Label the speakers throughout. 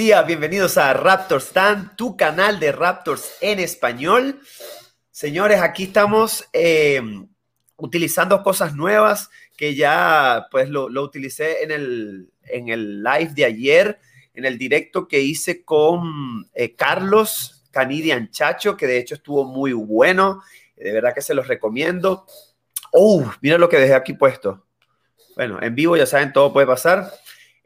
Speaker 1: Día, bienvenidos a Raptors Stand, tu canal de Raptors en español. Señores, aquí estamos eh, utilizando cosas nuevas que ya pues lo, utilicé en el, en el live de ayer, en el directo que hice con eh, Carlos Canidian Chacho, que de hecho estuvo muy bueno. De verdad que se los recomiendo. Oh, mira lo que dejé aquí puesto. Bueno, en vivo ya saben, todo puede pasar.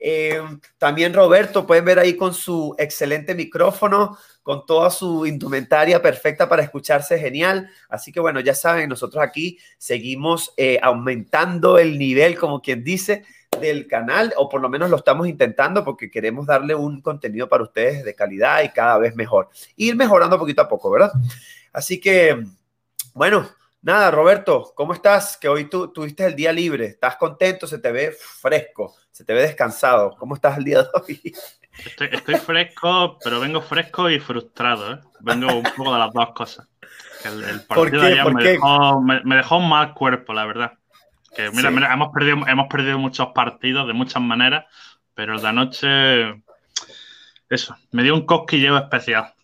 Speaker 1: Eh, también Roberto, pueden ver ahí con su excelente micrófono, con toda su indumentaria perfecta para escucharse genial. Así que bueno, ya saben, nosotros aquí seguimos eh, aumentando el nivel, como quien dice, del canal, o por lo menos lo estamos intentando porque queremos darle un contenido para ustedes de calidad y cada vez mejor. Ir mejorando poquito a poco, ¿verdad? Así que, bueno, Nada, Roberto, ¿cómo estás? Que hoy tú tuviste el día libre. ¿Estás contento? Se te ve fresco, se te ve descansado. ¿Cómo estás el día de hoy?
Speaker 2: Estoy, fresco, pero vengo fresco y frustrado. ¿eh? Vengo un poco de las dos cosas. El, partido de ayer me dejó, un mal cuerpo, la verdad. Que mira, mira, hemos, perdido, hemos perdido muchos partidos de muchas maneras, pero el de anoche, eso, me dio un cosquilleo especial.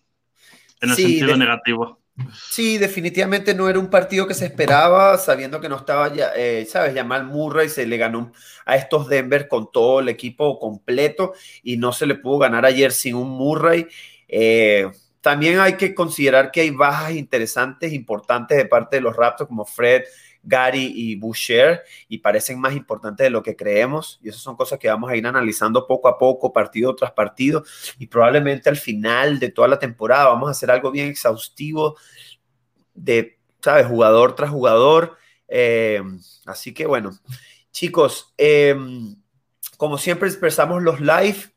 Speaker 2: En el sentido negativo.
Speaker 1: Sí, definitivamente no era un partido que se esperaba, sabiendo que no estaba, ya, eh, sabes, Jamal Murray se le ganó a estos Denver con todo el equipo completo y no se le pudo ganar ayer sin un Murray. Eh, también hay que considerar que hay bajas interesantes, importantes de parte de los Raptors, como Fred, Gary y Boucher y parecen más importantes de lo que creemos. Y esas son cosas que vamos a ir analizando poco a poco, partido tras partido. Y probablemente al final de toda la temporada vamos a hacer algo bien exhaustivo de, ¿sabes? Jugador tras jugador. Eh, así que bueno, chicos, eh, como siempre expresamos los live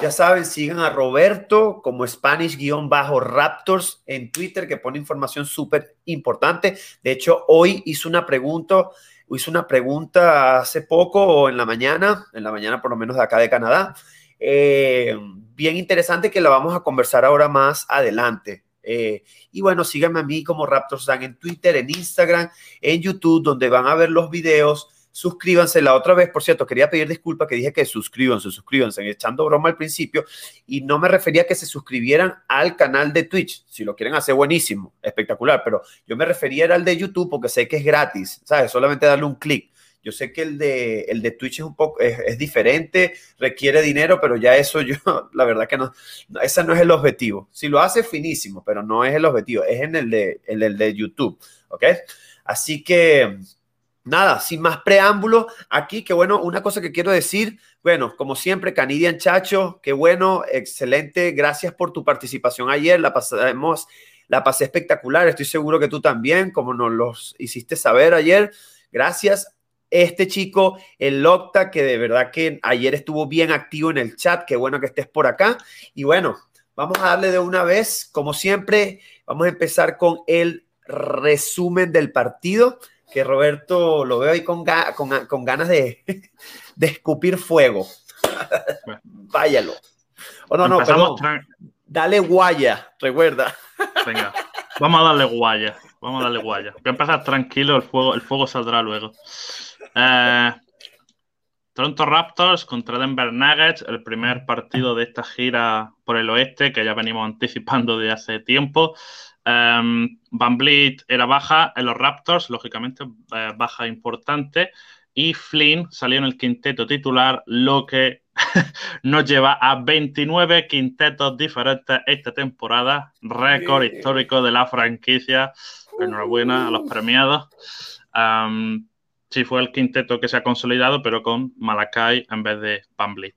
Speaker 1: ya saben, sigan a Roberto como Spanish-Raptors en Twitter, que pone información súper importante. De hecho, hoy hizo una pregunta, hizo una pregunta hace poco o en la mañana, en la mañana por lo menos de acá de Canadá. Eh, bien interesante que la vamos a conversar ahora más adelante. Eh, y bueno, síganme a mí como Raptors en Twitter, en Instagram, en YouTube, donde van a ver los videos suscríbanse. La otra vez, por cierto, quería pedir disculpas que dije que suscríbanse, suscríbanse, echando broma al principio, y no me refería a que se suscribieran al canal de Twitch. Si lo quieren hacer, buenísimo, espectacular, pero yo me refería al de YouTube porque sé que es gratis, ¿sabes? Solamente darle un clic. Yo sé que el de, el de Twitch es un poco, es, diferente, requiere dinero, pero ya eso yo, la verdad que no, ese no es el objetivo. Si lo hace, finísimo, pero no es el objetivo, es en el de, en el de YouTube, ¿ok? Así que nada, sin más preámbulo, aquí, que bueno, una cosa que quiero decir, bueno, como siempre, Canidian Chacho, qué bueno, excelente, gracias por tu participación ayer, la pasamos, la pasé espectacular, estoy seguro que tú también, como nos los hiciste saber ayer, gracias. Este chico, el Locta, que de verdad que ayer estuvo bien activo en el chat, qué bueno que estés por acá. Y bueno, vamos a darle de una vez, como siempre, vamos a empezar con el resumen del partido que Roberto lo veo ahí con, con, ganas de, de, escupir fuego. Váyalo. O no, no, perdón. Dale guaya, recuerda.
Speaker 2: Venga, vamos a darle guaya. Vamos a darle guaya. Voy a empezar tranquilo, el fuego, el fuego saldrá luego. Eh, Toronto Raptors contra Denver Nuggets, el primer partido de esta gira por el oeste que ya venimos anticipando de hace tiempo. Um, Van Vliet era baja en los Raptors, lógicamente eh, baja importante. Y Flynn salió en el quinteto titular, lo que nos lleva a 29 quintetos diferentes esta temporada. Récord histórico de la franquicia. Enhorabuena a los premiados. Um, sí, fue el quinteto que se ha consolidado, pero con Malakai en vez de Van Vliet.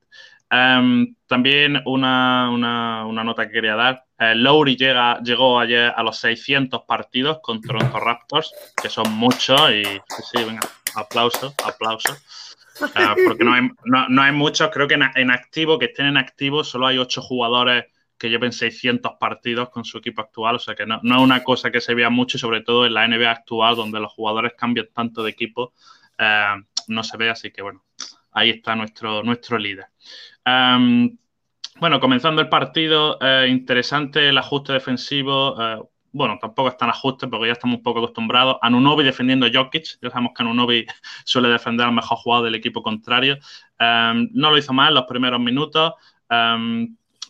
Speaker 2: Um, también una, una, nota que quería dar. Eh, Lowry llega, llegó ayer a los 600 partidos con Toronto Raptors, que son muchos y sí, venga, aplauso, aplauso. Eh, porque no hay, no, hay, muchos, creo que en, activo, que estén en activo, solo hay 8 jugadores que lleven 600 partidos con su equipo actual, o sea que no, no, es una cosa que se vea mucho, sobre todo en la NBA actual, donde los jugadores cambian tanto de equipo, eh, no se ve, así que bueno, ahí está nuestro, nuestro líder. Bueno, comenzando el partido, eh, interesante el ajuste defensivo. Eh, bueno, tampoco es tan ajuste porque ya estamos un poco acostumbrados. Anunobi defendiendo Jokic. Ya sabemos que Anunobi suele defender al mejor jugador del equipo contrario. No lo hizo mal los primeros minutos.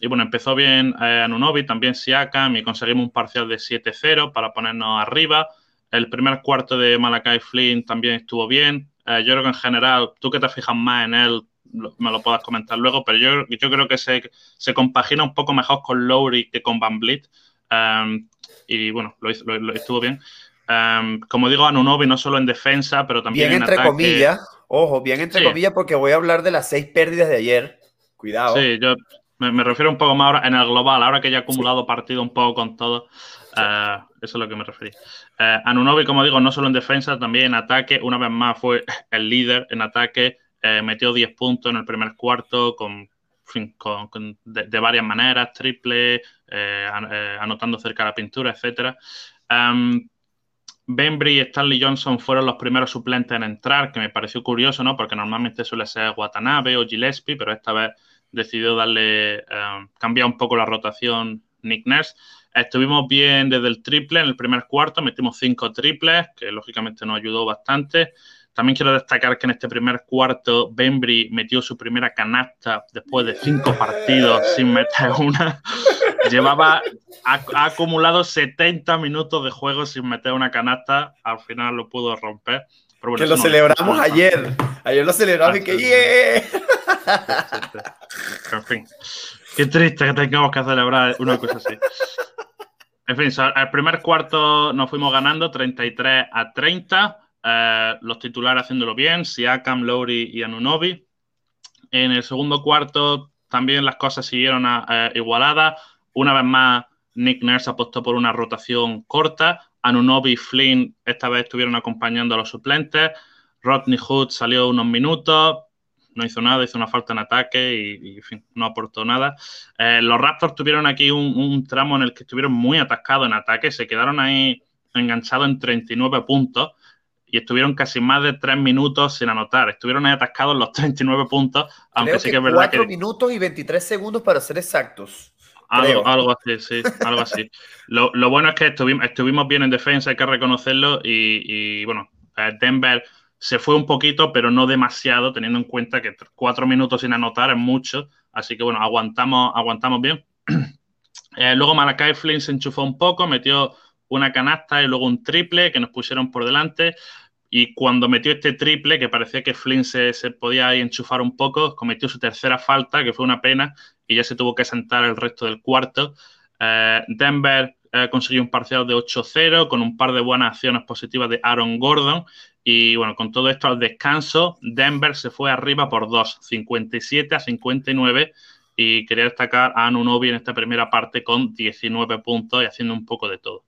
Speaker 2: Y bueno, empezó bien eh, Anunobi, también Siakam y conseguimos un parcial de 7-0 para ponernos arriba. El primer cuarto de Malakai Flynn también estuvo bien. Eh, yo creo que en general, tú que te fijas más en él, me lo puedas comentar luego, pero yo, yo creo que se, se compagina un poco mejor con Lowry que con Van Vliet. Um, y bueno, lo, estuvo bien. Um, como digo, Anunobi no solo en defensa, pero también
Speaker 1: bien entre comillas, ojo, bien entre comillas, porque voy a hablar de las seis pérdidas de ayer. Cuidado.
Speaker 2: Sí, yo me, refiero un poco más ahora en el global, ahora que ya he acumulado partido un poco con todo. Uh, eso es lo que me referí. Uh, Anunobi, como digo, no solo en defensa, también en ataque. Una vez más fue el líder en ataque. Uh, metió 10 puntos en el primer cuarto con, de, varias maneras, triple, anotando cerca de la pintura, etc. Um, Bembry y Stanley Johnson fueron los primeros suplentes en entrar, que me pareció curioso, ¿no? Porque normalmente suele ser Watanabe o Gillespie, pero esta vez decidió darle, uh, cambiar un poco la rotación Nick Nurse. Estuvimos bien desde el triple en el primer cuarto, metimos cinco triples, que lógicamente nos ayudó bastante. También quiero destacar que en este primer cuarto Bembry metió su primera canasta después de cinco partidos sin meter una. Llevaba, ha, ha, acumulado 70 minutos de juego sin meter una canasta, al final lo pudo romper.
Speaker 1: Bueno, que lo celebramos ayer. Ayer lo celebramos y que ¡yeah!
Speaker 2: En fin, qué triste que tengamos que celebrar una cosa así. En fin, al primer cuarto nos fuimos ganando 33 a 30. Eh, los titulares haciéndolo bien, Siakam, Lowry y Anunobi. En el segundo cuarto también las cosas siguieron eh, igualadas. Una vez más, Nick Nurse apostó por una rotación corta. Anunobi y Flynn esta vez estuvieron acompañando a los suplentes. Rodney Hood salió unos minutos no hizo nada, hizo una falta en ataque y, en fin, no aportó nada. Eh, los Raptors tuvieron aquí un, tramo en el que estuvieron muy atascados en ataque, se quedaron ahí enganchados en 39 puntos y estuvieron casi más de 3 minutos sin anotar. Estuvieron ahí atascados los 39 puntos, aunque
Speaker 1: Creo
Speaker 2: sí que,
Speaker 1: que
Speaker 2: es verdad
Speaker 1: 4 minutos y 23 segundos para ser exactos.
Speaker 2: Algo, algo, así, sí, algo así. Lo, lo, bueno es que estuvimos, estuvimos bien en defensa, hay que reconocerlo, y, y bueno, eh, Denver se fue un poquito, pero no demasiado, teniendo en cuenta que cuatro minutos sin anotar es mucho. Así que bueno, aguantamos, aguantamos bien. eh, luego Malakai Flynn se enchufó un poco, metió una canasta y luego un triple que nos pusieron por delante. Y cuando metió este triple, que parecía que Flynn se, se podía enchufar un poco, cometió su tercera falta, que fue una pena, y ya se tuvo que sentar el resto del cuarto. Eh, Denver eh, consiguió un parcial de 8-0 con un par de buenas acciones positivas de Aaron Gordon y bueno, con todo esto al descanso, Denver se fue arriba por 2, 57 a 59. Y quería destacar a Anunobi en esta primera parte con 19 puntos y haciendo un poco de todo.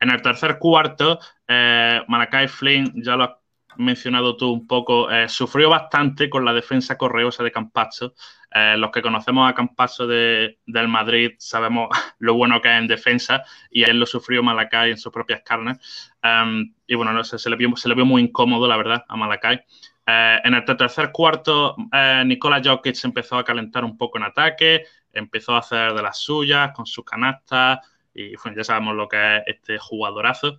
Speaker 2: En el tercer cuarto, eh, Malakai Flynn, ya lo has mencionado tú un poco, eh, sufrió bastante con la defensa correosa de Campazzo. Eh, los que conocemos a Campazzo de, del Madrid sabemos lo bueno que es en defensa y él lo sufrió Malakai en sus propias carnes. Um, y bueno, no sé, se, le vio, se le vio muy incómodo, la verdad, a Malakai. Eh, en el tercer cuarto, eh, Nikola Jokic empezó a calentar un poco en ataque, empezó a hacer de las suyas con sus canastas y bueno, ya sabemos lo que es este jugadorazo.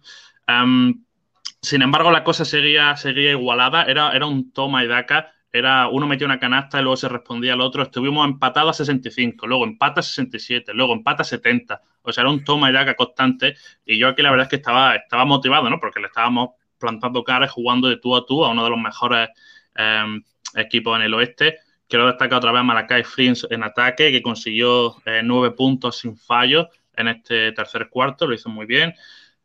Speaker 2: Sin embargo, la cosa seguía, seguía igualada, era, era un toma y daca era uno metió una canasta y luego se respondía al otro. Estuvimos empatados a 65, luego empata a 67, luego empata a 70. O sea, era un toma y daca constante. Y yo aquí la verdad es que estaba, estaba motivado, ¿no? Porque le estábamos plantando caras jugando de tú a tú a uno de los mejores eh, equipos en el oeste. Quiero destacar otra vez a Malakai Frins en ataque, que consiguió eh, nueve puntos sin fallo en este tercer cuarto, lo hizo muy bien.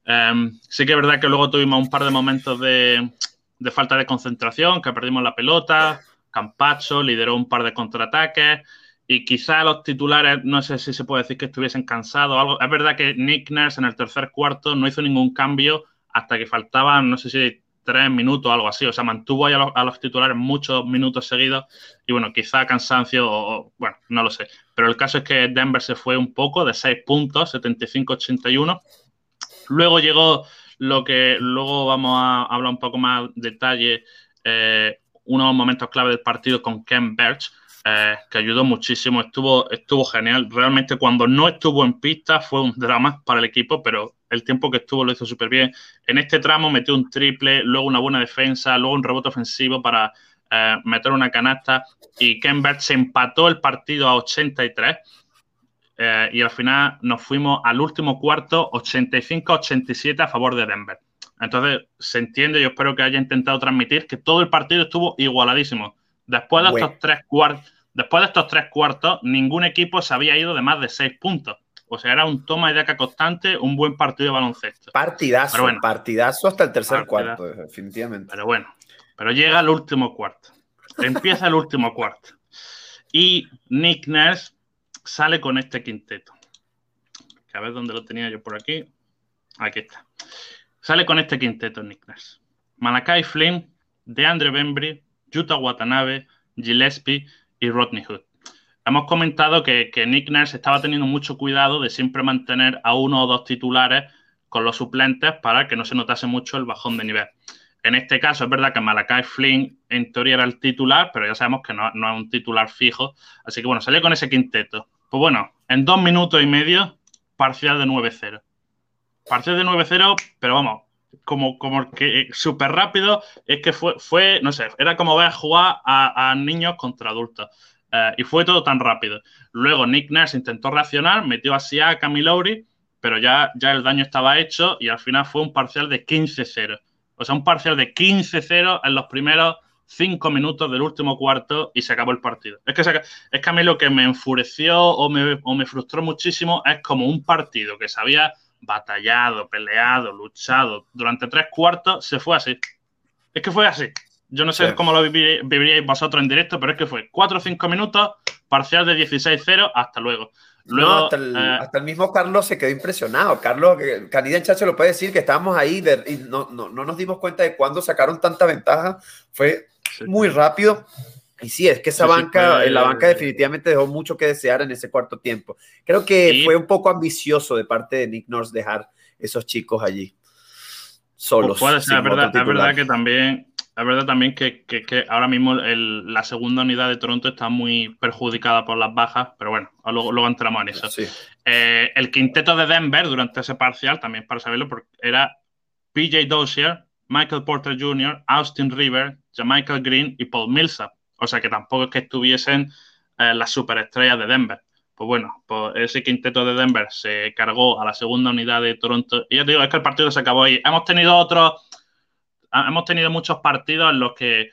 Speaker 2: Um, sí que es verdad que luego tuvimos un par de momentos de, de falta de concentración, que perdimos la pelota. Campacho lideró un par de contraataques y quizá los titulares, no sé si se puede decir que estuviesen cansados o algo. Es verdad que Nick Nurse en el tercer cuarto no hizo ningún cambio hasta que faltaban, no sé si tres minutos algo así. O sea, mantuvo ahí a los, a los titulares muchos minutos seguidos y bueno, quizá cansancio o, bueno, no lo sé. Pero el caso es que Denver se fue un poco de seis puntos, 75-81. Luego llegó lo que luego vamos a hablar un poco más detalle, eh, unos momentos clave del partido con Ken Birch, eh, que ayudó muchísimo, estuvo, estuvo genial. Realmente cuando no estuvo en pista fue un drama para el equipo, pero el tiempo que estuvo lo hizo súper bien. En este tramo metió un triple, luego una buena defensa, luego un rebote ofensivo para eh, meter una canasta y Birch se empató el partido a 83 eh, y al final nos fuimos al último cuarto 85-87 a favor de Denver. Entonces, se entiende, yo espero que haya intentado transmitir que todo el partido estuvo igualadísimo. Después de, estos tres después de estos tres cuartos, ningún equipo se había ido de más de seis puntos. O sea, era un toma y daca constante, un buen partido de baloncesto.
Speaker 1: Partidazo, partidazo hasta el tercer cuarto, definitivamente.
Speaker 2: Pero bueno, pero llega el último cuarto. Empieza el último cuarto. Y Nick Nurse sale con este quinteto. a ver dónde lo tenía yo por aquí. Aquí está. Sale con este quinteto Nick Nurse. Malakai Flynn, DeAndre Bembry, Yuta Watanabe, Gillespie y Rodney Hood. Hemos comentado que, Nick Nurse estaba teniendo mucho cuidado de siempre mantener a uno o dos titulares con los suplentes para que no se notase mucho el bajón de nivel. En este caso, es verdad que Malakai Flynn en teoría era el titular, pero ya sabemos que no, es un titular fijo. Así que bueno, salió con ese quinteto. Pues bueno, en dos minutos y medio, parcial de 9-0 parcial de 9-0, pero vamos, como, como que súper rápido, es que fue, fue, no sé, era como ver jugar a, niños contra adultos. Eh, y fue todo tan rápido. Luego Nick Nurse intentó reaccionar, metió así a Camille pero ya, ya el daño estaba hecho y al final fue un parcial de 15-0. O sea, un parcial de 15-0 en los primeros cinco minutos del último cuarto y se acabó el partido. Es que, es que a mí lo que me enfureció o me, o me frustró muchísimo es como un partido que sabía batallado, peleado, luchado durante tres cuartos, se fue así. Es que fue así. Yo no sé cómo lo viviríais vosotros en directo, pero es que fue cuatro o cinco minutos, parcial de 16-0, hasta luego. Luego,
Speaker 1: eh, hasta, el, mismo Carlos se quedó impresionado. Carlos, Canida Chacho lo puede decir que estábamos ahí y no, no, no, nos dimos cuenta de cuándo sacaron tanta ventaja. Fue muy rápido. Y sí, es que esa banca, la banca definitivamente dejó mucho que desear en ese cuarto tiempo. Creo que fue un poco ambicioso de parte de Nick Nurse dejar esos chicos allí solos.
Speaker 2: Pues es verdad, que también, es verdad también que, ahora mismo la segunda unidad de Toronto está muy perjudicada por las bajas, pero bueno, luego, entramos en eso. Eh, el quinteto de Denver durante ese parcial, también para saberlo, era PJ Dozier, Michael Porter Jr., Austin River, Michael Green y Paul Millsap. O sea que tampoco es que estuviesen eh, las superestrellas de Denver. Pues bueno, pues ese quinteto de Denver se cargó a la segunda unidad de Toronto. Y ya te digo, es que el partido se acabó ahí. Hemos tenido otros, hemos tenido muchos partidos en los que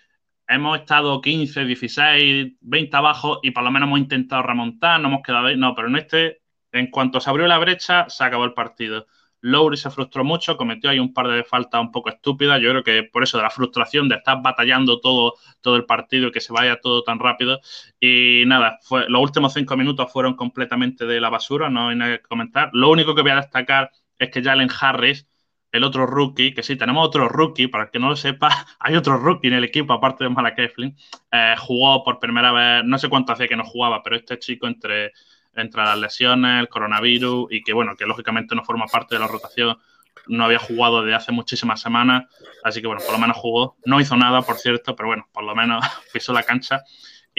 Speaker 2: hemos estado 15, 16, 20 abajo y por lo menos hemos intentado remontar, no hemos quedado ahí. No, pero en este, en cuanto se abrió la brecha, se acabó el partido. Lowry se frustró mucho, cometió ahí un par de faltas un poco estúpidas. Yo creo que por eso de la frustración de estar batallando todo, todo el partido y que se vaya todo tan rápido. Y nada, fue, los últimos cinco minutos fueron completamente de la basura, no hay nada que comentar. Lo único que voy a destacar es que Jalen Harris, el otro rookie, que sí, tenemos otro rookie, para el que no lo sepa, hay otro rookie en el equipo, aparte de Malakai Flynn, eh, jugó por primera vez, no sé cuánto hacía que no jugaba, pero este chico entre entre las lesiones, el coronavirus y que, bueno, que lógicamente no forma parte de la rotación. No había jugado desde hace muchísimas semanas, así que, bueno, por lo menos jugó. No hizo nada, por cierto, pero bueno, por lo menos pisó la cancha.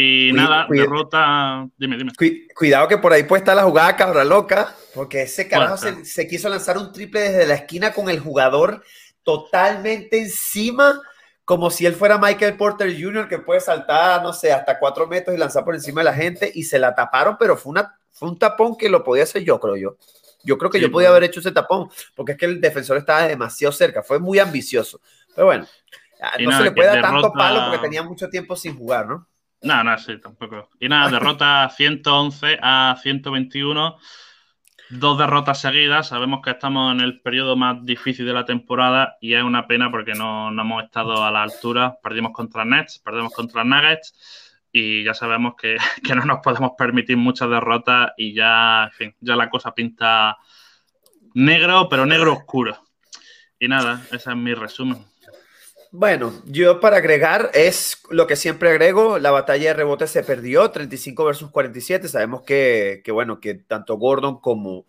Speaker 2: Y nada, derrota. Dime, dime.
Speaker 1: Cuidado que por ahí puede estar la jugada cabra loca, porque ese carajo se, se, quiso lanzar un triple desde la esquina con el jugador totalmente encima, como si él fuera Michael Porter Jr., que puede saltar, no sé, hasta cuatro metros y lanzar por encima de la gente, y se la taparon, pero fue una fue un tapón que lo podía hacer yo, creo yo. Yo creo que yo podía haber hecho ese tapón, porque es que el defensor estaba demasiado cerca, fue muy ambicioso. Pero bueno, no se le puede dar tanto palo porque tenía mucho tiempo sin jugar, ¿no?
Speaker 2: No, no, sí, tampoco. Y nada, derrota 111 a 121. Dos derrotas seguidas. Sabemos que estamos en el periodo más difícil de la temporada y es una pena porque no, no hemos estado a la altura. Perdimos contra Nets, perdemos contra Nuggets y ya sabemos que, no nos podemos permitir muchas derrotas y ya, en fin, ya la cosa pinta negro, pero negro oscuro. Y nada, ese es mi resumen.
Speaker 1: Bueno, yo para agregar es lo que siempre agrego, la batalla de rebote se perdió, 35 versus 47, sabemos que, bueno, que tanto Gordon como,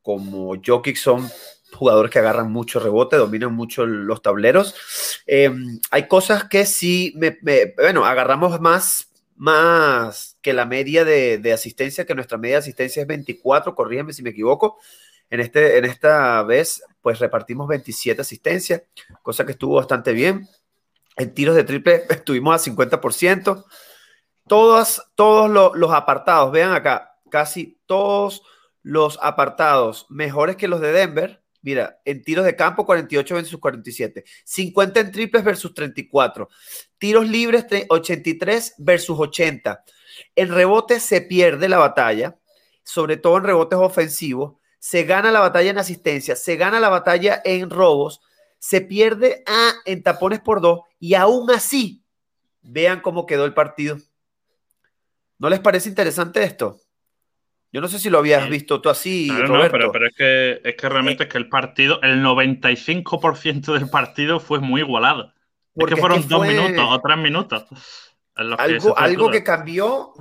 Speaker 1: como Jokic son jugadores que agarran mucho rebote, dominan mucho los tableros. Em, hay cosas que sí, me, bueno, agarramos más más que la media de, asistencia, que nuestra media de asistencia es 24, corrígeme si me equivoco. En, este, en esta vez, pues repartimos 27 asistencias, cosa que estuvo bastante bien. En tiros de triple estuvimos a 50%. Todos, todos los, apartados, vean acá, casi todos los apartados mejores que los de Denver. Mira, en tiros de campo 48 versus 47, 50 en triples versus 34, tiros libres 83 versus 80. En rebotes se pierde la batalla, sobre todo en rebotes ofensivos, se gana la batalla en asistencia, se gana la batalla en robos, se pierde a, en tapones por dos y aún así, vean cómo quedó el partido. ¿No les parece interesante esto? Yo no sé si lo habías visto tú así, Roberto.
Speaker 2: No, pero, es, que, es que realmente es que el partido, el 95% del partido fue muy igualado. Porque es que fueron dos minutos o tres minutos.
Speaker 1: algo que, algo que cambió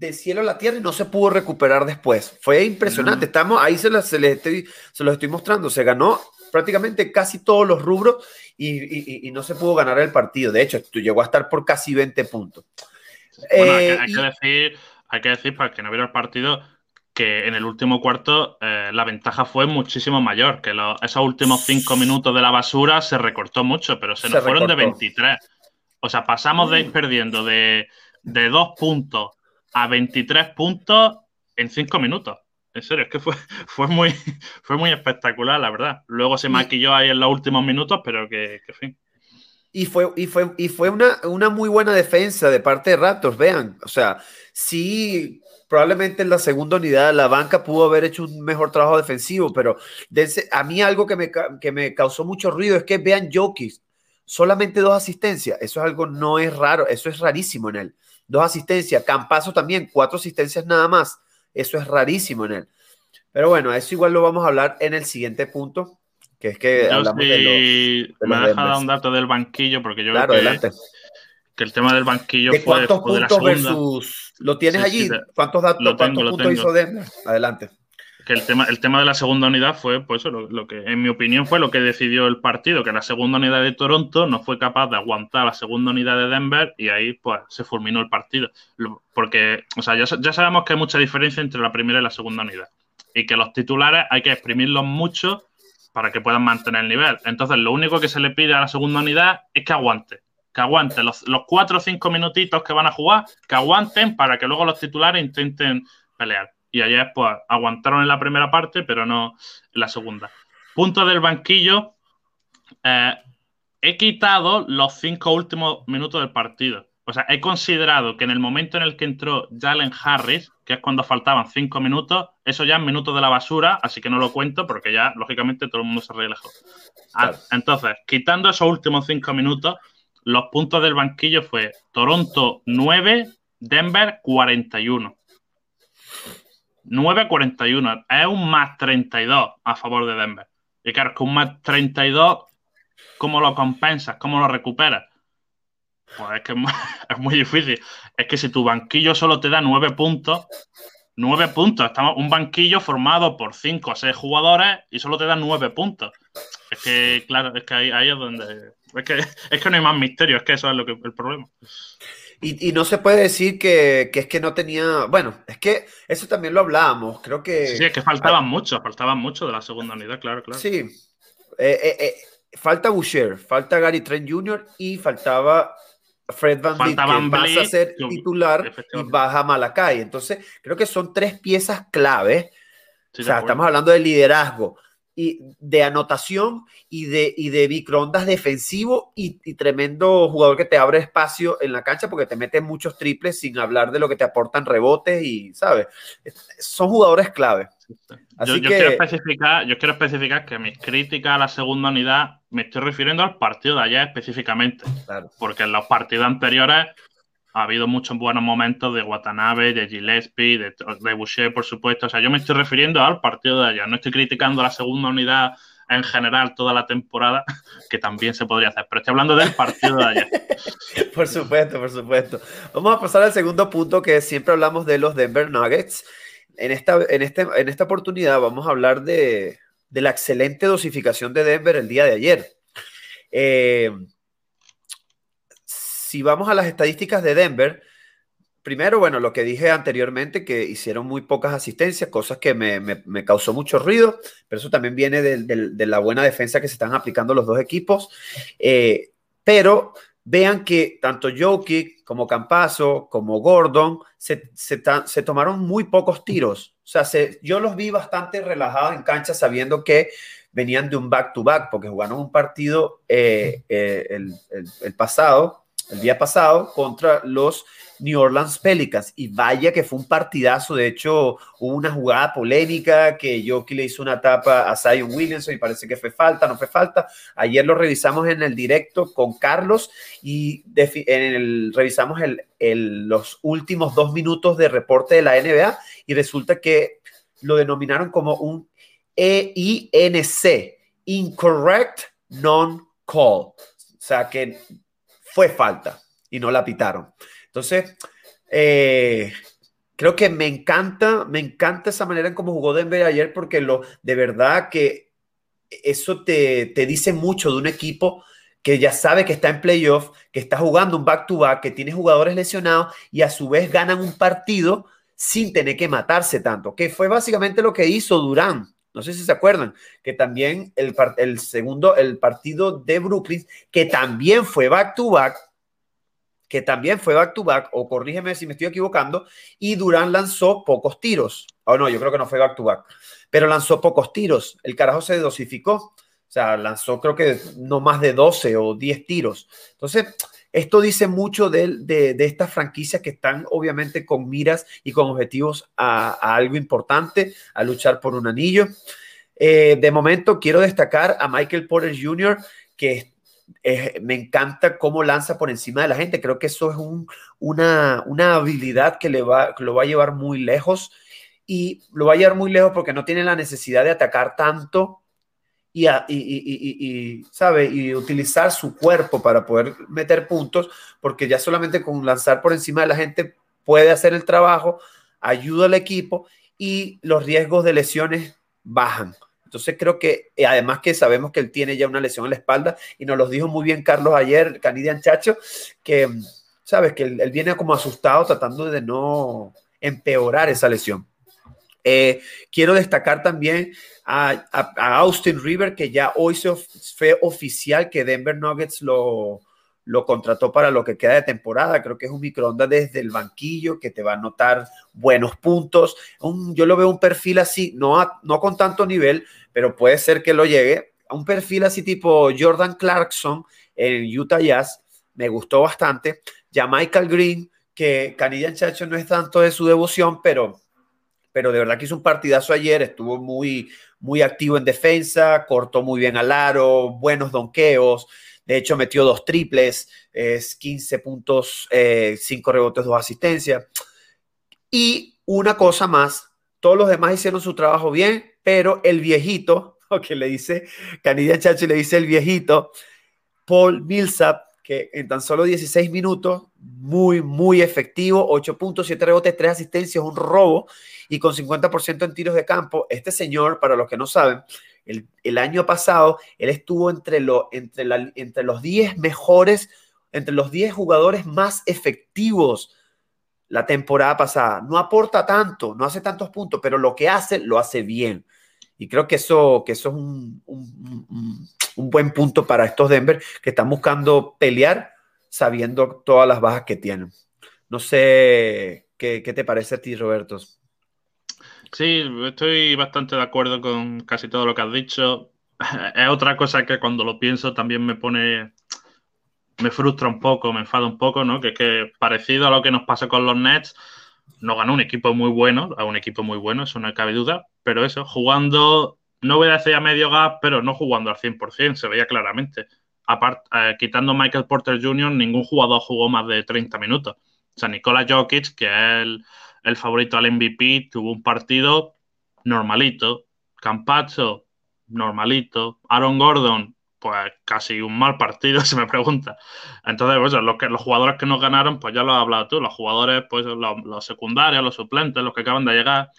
Speaker 1: de cielo a la tierra y no se pudo recuperar después. Fue impresionante. Estamos, ahí se, se, les estoy, se los estoy mostrando. Se ganó prácticamente casi todos los rubros y, y, no se pudo ganar el partido. De hecho, llegó a estar por casi 20 puntos.
Speaker 2: Bueno, hay, que, eh, decir, hay que decir, para que no viera el partido, que en el último cuarto eh, la ventaja fue muchísimo mayor, que esos últimos cinco minutos de la basura se recortó mucho, pero se nos fueron de 23. O sea, pasamos de ir mm. perdiendo de, de dos puntos a 23 puntos en cinco minutos. En serio, es que fue, fue, muy, fue muy espectacular, la verdad. Luego se maquilló ahí en los últimos minutos, pero que, que fin.
Speaker 1: Y fue, y fue, y fue una, una, muy buena defensa de parte de Raptors, vean. O sea, sí, probablemente en la segunda unidad la banca pudo haber hecho un mejor trabajo defensivo, pero a mí algo que me, que me causó mucho ruido es que vean Jokic, solamente dos asistencias. Eso es algo, no es raro, eso es rarísimo en él. Dos asistencias, Campazo también, cuatro asistencias nada más. Eso es rarísimo en él. Pero bueno, eso igual lo vamos a hablar en el siguiente punto que es que hablamos
Speaker 2: de los, me ha dejado un dato del banquillo, porque yo
Speaker 1: claro,
Speaker 2: creo que, que, el tema del banquillo
Speaker 1: ¿De fue, cuántos puntos versus. ¿Lo tienes allí? ¿Cuántos datos tengo, cuántos puntos hizo Denver? Adelante.
Speaker 2: Que el tema, el tema de la segunda unidad fue, pues lo, lo, que, en mi opinión, fue lo que decidió el partido, que la segunda unidad de Toronto no fue capaz de aguantar la segunda unidad de Denver y ahí, pues, se fulminó el partido. Porque, o sea, ya, ya sabemos que hay mucha diferencia entre la primera y la segunda unidad. Y que los titulares hay que exprimirlos mucho para que puedan mantener el nivel. Entonces, lo único que se le pide a la segunda unidad es que aguante. Que aguante los, los cuatro o cinco minutitos que van a jugar, que aguanten para que luego los titulares intenten pelear. Y ayer, pues, aguantaron en la primera parte, pero no en la segunda. Punto del banquillo. Eh, he quitado los cinco últimos minutos del partido. O sea, he considerado que en el momento en el que entró Jalen Harris, que es cuando faltaban cinco minutos, eso ya es minutos de la basura, así que no lo cuento porque ya, lógicamente, todo el mundo se relajó. Ah, entonces, quitando esos últimos cinco minutos, los puntos del banquillo fue Toronto 9, Denver 41. 9-41. Es un más 32 a favor de Denver. Y claro, con un más 32, ¿cómo lo compensas? ¿Cómo lo recuperas? Pues es que es muy difícil. Es que si tu banquillo solo te da nueve puntos, nueve puntos, estamos un banquillo formado por cinco o seis jugadores y solo te da nueve puntos. Es que, claro, es que ahí, es donde. Es que, es que no hay más misterio, es que eso es lo que el problema.
Speaker 1: Y, no se puede decir que, es que no tenía. Bueno, es que eso también lo hablábamos. Creo que.
Speaker 2: Sí, es que faltaban mucho, faltaban mucho de la segunda unidad, claro, claro.
Speaker 1: Sí. Eh, eh, eh, falta Boucher, falta Gary Trent Jr. y faltaba Fred Van Vliet, que pasa a ser titular y baja Malakai. Entonces, creo que son tres piezas clave. o sea, estamos hablando de liderazgo y de anotación y de, y de microondas defensivo y, tremendo jugador que te abre espacio en la cancha porque te mete muchos triples sin hablar de lo que te aportan rebotes y, ¿sabes? Son jugadores clave.
Speaker 2: yo, quiero especificar, yo quiero especificar que mis críticas a la segunda unidad me estoy refiriendo al partido de ayer específicamente. Porque en los partidos anteriores ha habido muchos buenos momentos de Watanabe, de Gillespie, de, de Boucher, por supuesto. O sea, yo me estoy refiriendo al partido de ayer. No estoy criticando la segunda unidad en general toda la temporada, que también se podría hacer, pero estoy hablando del partido de ayer.
Speaker 1: por supuesto, por supuesto. Vamos a pasar al segundo punto que siempre hablamos de los Denver Nuggets. En esta, en este, en esta oportunidad vamos a hablar de, de la excelente dosificación de Denver el día de ayer. Eh, si vamos a las estadísticas de Denver, primero, bueno, lo que dije anteriormente, que hicieron muy pocas asistencias, cosas que me, causó mucho ruido, pero eso también viene de, la buena defensa que se están aplicando los dos equipos. Eh, pero vean que tanto Jokic como Campaso, como Gordon, se, se, tomaron muy pocos tiros. O sea, yo los vi bastante relajados en cancha sabiendo que venían de un back-to-back, porque jugaron un partido eh, eh, el, el, pasado, el día pasado, contra los New Orleans Pelicans. Y vaya que fue un partidazo. De hecho, hubo una jugada polémica que Jokic le hizo una tapa a Zion Williamson y parece que fue falta, no fue falta. Ayer lo revisamos en el directo con Carlos y en el, revisamos el, los últimos dos minutos de reporte de la NBA y resulta que lo denominaron como un EINC, Incorrect Non-Call. O sea que fue falta y no la pitaron. Entonces, eh, creo que me encanta, me encanta esa manera en cómo jugó Denver ayer porque lo, de verdad que eso te, te dice mucho de un equipo que ya sabe que está en playoff, que está jugando un back-to-back, que tiene jugadores lesionados y a su vez ganan un partido sin tener que matarse tanto, que fue básicamente lo que hizo Durán. No sé si se acuerdan, que también el, el segundo, el partido de Brooklyn, que también fue back-to-back, que también fue back-to-back, o corrígeme si me estoy equivocando, y Durán lanzó pocos tiros. O oh, no, yo creo que no fue back-to-back, pero lanzó pocos tiros. El carajo se dosificó. O sea, lanzó creo que no más de 12 o 10 tiros. Entonces, esto dice mucho de, de, estas franquicias que están obviamente con miras y con objetivos a, algo importante, a luchar por un anillo. Eh, de momento, quiero destacar a Michael Porter Jr., que me encanta cómo lanza por encima de la gente. Creo que eso es una, una, habilidad que, le va, lo va a llevar muy lejos y lo va a llevar muy lejos porque no tiene la necesidad de atacar tanto y, ¿sabe? y utilizar su cuerpo para poder meter puntos, porque ya solamente con lanzar por encima de la gente puede hacer el trabajo, ayuda al equipo y los riesgos de lesiones bajan. Entonces creo que, eh, además que sabemos que él tiene ya una lesión en la espalda, y nos lo dijo muy bien Carlos ayer, Canidian Chacho, que, sabes, que él, viene como asustado tratando de no empeorar esa lesión. Eh, quiero destacar también a, Austin River, que ya hoy se fue oficial que Denver Nuggets lo, lo contrató para lo que queda de temporada. Creo que es un microondas desde el banquillo que te va a anotar buenos puntos. yo lo veo un perfil así, no, no con tanto nivel, pero puede ser que lo llegue. Un perfil así tipo Jordan Clarkson en Utah Jazz, me gustó bastante. Ya Michael Green, que Canadian Chacho no es tanto de su devoción, pero, pero de verdad que hizo un partidazo ayer, estuvo muy, muy activo en defensa, cortó muy bien al aro, buenos donqueos. De hecho, metió dos triples, es 15 puntos, 5 eh, rebotes, 2 asistencias. Y una cosa más, todos los demás hicieron su trabajo bien, pero el viejito, que le dice, Canidia Chachi le dice el viejito, Paul Millsap, que en tan solo 16 minutos, muy, muy efectivo, 8 puntos, 7 rebotes, 3 asistencias, un robo y con 50% en tiros de campo. Este señor, para los que no saben, el, el año pasado él estuvo entre, lo, entre, la, entre los 10 mejores, entre los 10 jugadores más efectivos la temporada pasada. No aporta tanto, no hace tantos puntos, pero lo que hace, lo hace bien. Y creo que eso, que eso es un, un, buen punto para estos Denver que están buscando pelear sabiendo todas las bajas que tienen. No sé qué, te parece a ti, Roberto.
Speaker 2: Sí, estoy bastante de acuerdo con casi todo lo que has dicho. Es otra cosa que cuando lo pienso también me pone, me frustra un poco, me enfada un poco, ¿no? Que es que parecido a lo que nos pasa con los Nets, no ganó un equipo muy bueno, a un equipo muy bueno, eso no cabe duda, pero eso, jugando, no voy a decir a medio gas, pero no jugando al 100%, se veía claramente. Aparte, eh, quitando Michael Porter Jr., ningún jugador jugó más de 30 minutos. O sea, Nikola Jokic, que es el, favorito al MVP, tuvo un partido normalito. Campacho, normalito. Aaron Gordon, pues casi un mal partido, se me pregunta. Entonces, pues, los jugadores que nos ganaron, pues ya lo has hablado tú, los jugadores, pues los, secundarios, los suplentes, los que acaban de llegar.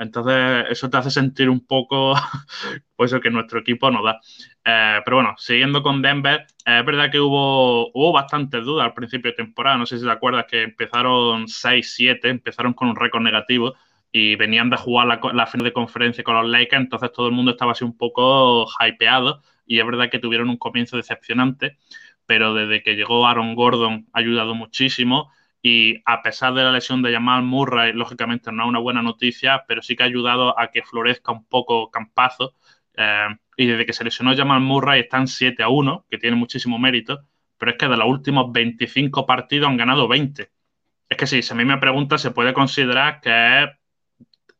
Speaker 2: Entonces, eso te hace sentir un poco, pues, que nuestro equipo no da. Eh, pero bueno, siguiendo con Denver, es verdad que hubo, hubo bastantes dudas al principio de temporada. No sé si te acuerdas que empezaron 6-7, empezaron con un récord negativo y venían de jugar la, la final de conferencia con los Lakers, entonces todo el mundo estaba así un poco hypeado y es verdad que tuvieron un comienzo decepcionante, pero desde que llegó Aaron Gordon ha ayudado muchísimo y a pesar de la lesión de Jamal Murray, lógicamente no es una buena noticia, pero sí que ha ayudado a que florezca un poco Campazo. Eh, y desde que se lesionó Jamal Murray están 7 a 1, que tiene muchísimo mérito, pero es que de los últimos 25 partidos han ganado 20. Es que sí, si a mí me pregunta, se puede considerar que es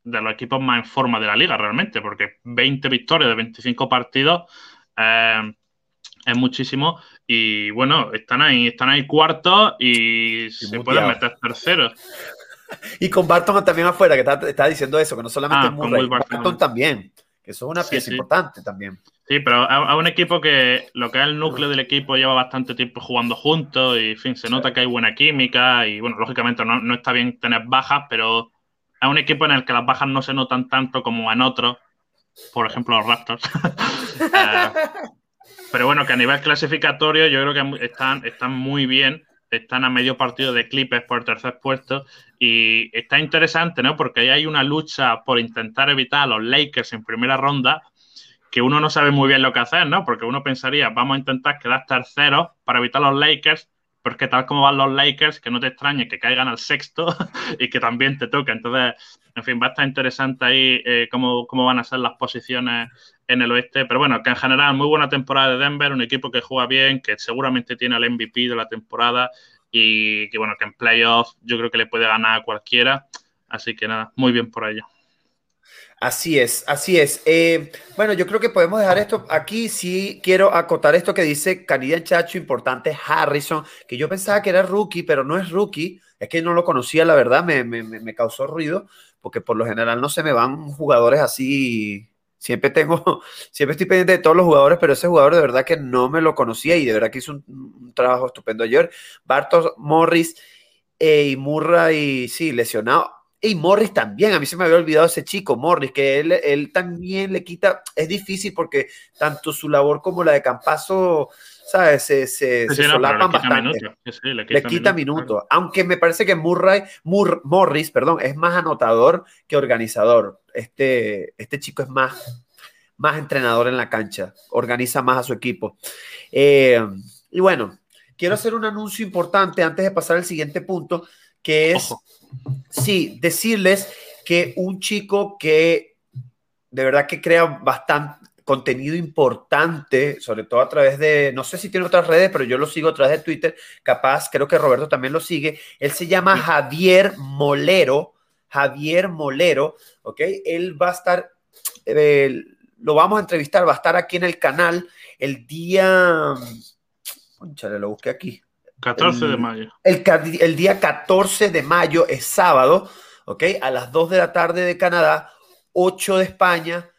Speaker 2: de los equipos más en forma de la liga realmente, porque 20 victorias de 25 partidos eh, es muchísimo y bueno, están ahí, están ahí cuartos y, se pueden meter terceros.
Speaker 1: y con Barton también afuera, que está, diciendo eso, que no solamente ah, Murray, Barton también, que eso es una pieza importante también.
Speaker 2: Sí, pero a, un equipo que lo que es el núcleo del equipo lleva bastante tiempo jugando juntos y, en fin, se nota que hay buena química y, bueno, lógicamente no, no, está bien tener bajas, pero es un equipo en el que las bajas no se notan tanto como en otros, por ejemplo los Raptors. Eh, pero bueno, que a nivel clasificatorio yo creo que están, están muy bien. Están a medio partido de Clippers por tercer puesto. Y está interesante, ¿no? Porque ahí hay una lucha por intentar evitar a los Lakers en primera ronda, que uno no sabe muy bien lo que hacer, ¿no? Porque uno pensaría, vamos a intentar quedar terceros para evitar a los Lakers, porque tal como van los Lakers, que no te extrañe que caigan al sexto y que también te toque. Entonces, en fin, va a estar interesante ahí eh, cómo, cómo, van a ser las posiciones en el oeste. Pero bueno, que en general, muy buena temporada de Denver, un equipo que juega bien, que seguramente tiene el MVP de la temporada y que bueno, que en playoffs yo creo que le puede ganar a cualquiera. Así que nada, muy bien por ello.
Speaker 1: Así es, así es. Eh, bueno, yo creo que podemos dejar esto aquí. Sí, quiero acotar esto que dice Canadian Chacho, importante Harrison, que yo pensaba que era rookie, pero no es rookie. Es que no lo conocía, la verdad, me, me, me causó ruido, porque por lo general no se me van jugadores así. Siempre tengo, siempre estoy pendiente de todos los jugadores, pero ese jugador de verdad que no me lo conocía y de verdad que hizo un, trabajo estupendo ayer. Bartos Morris eh, y Murray, sí, lesionado y Morris también, a mí se me había olvidado ese chico, Morris, que él, él también le quita, es difícil porque tanto su labor como la de Campazo, ¿sabes? Se, se, solapan bastante. le quita, minutos. Aunque me parece que Murray, Morris, perdón, es más anotador que organizador. Este, este chico es más, más entrenador en la cancha, organiza más a su equipo. Eh, y bueno, quiero hacer un anuncio importante antes de pasar al siguiente punto, que es... Sí, decirles que un chico que de verdad que crea bastante contenido importante, sobre todo a través de, no sé si tiene otras redes, pero yo lo sigo a través de Twitter, capaz, creo que Roberto también lo sigue. Él se llama Javier Molero, Javier Molero, ¿ok? Él va a estar, eh, lo vamos a entrevistar, va a estar aquí en el canal el día, conchale, lo busqué aquí,
Speaker 2: 14 de mayo.
Speaker 1: El, día 14 de mayo es sábado, ¿ok? A las 2 de la tarde de Canadá, 8 de España,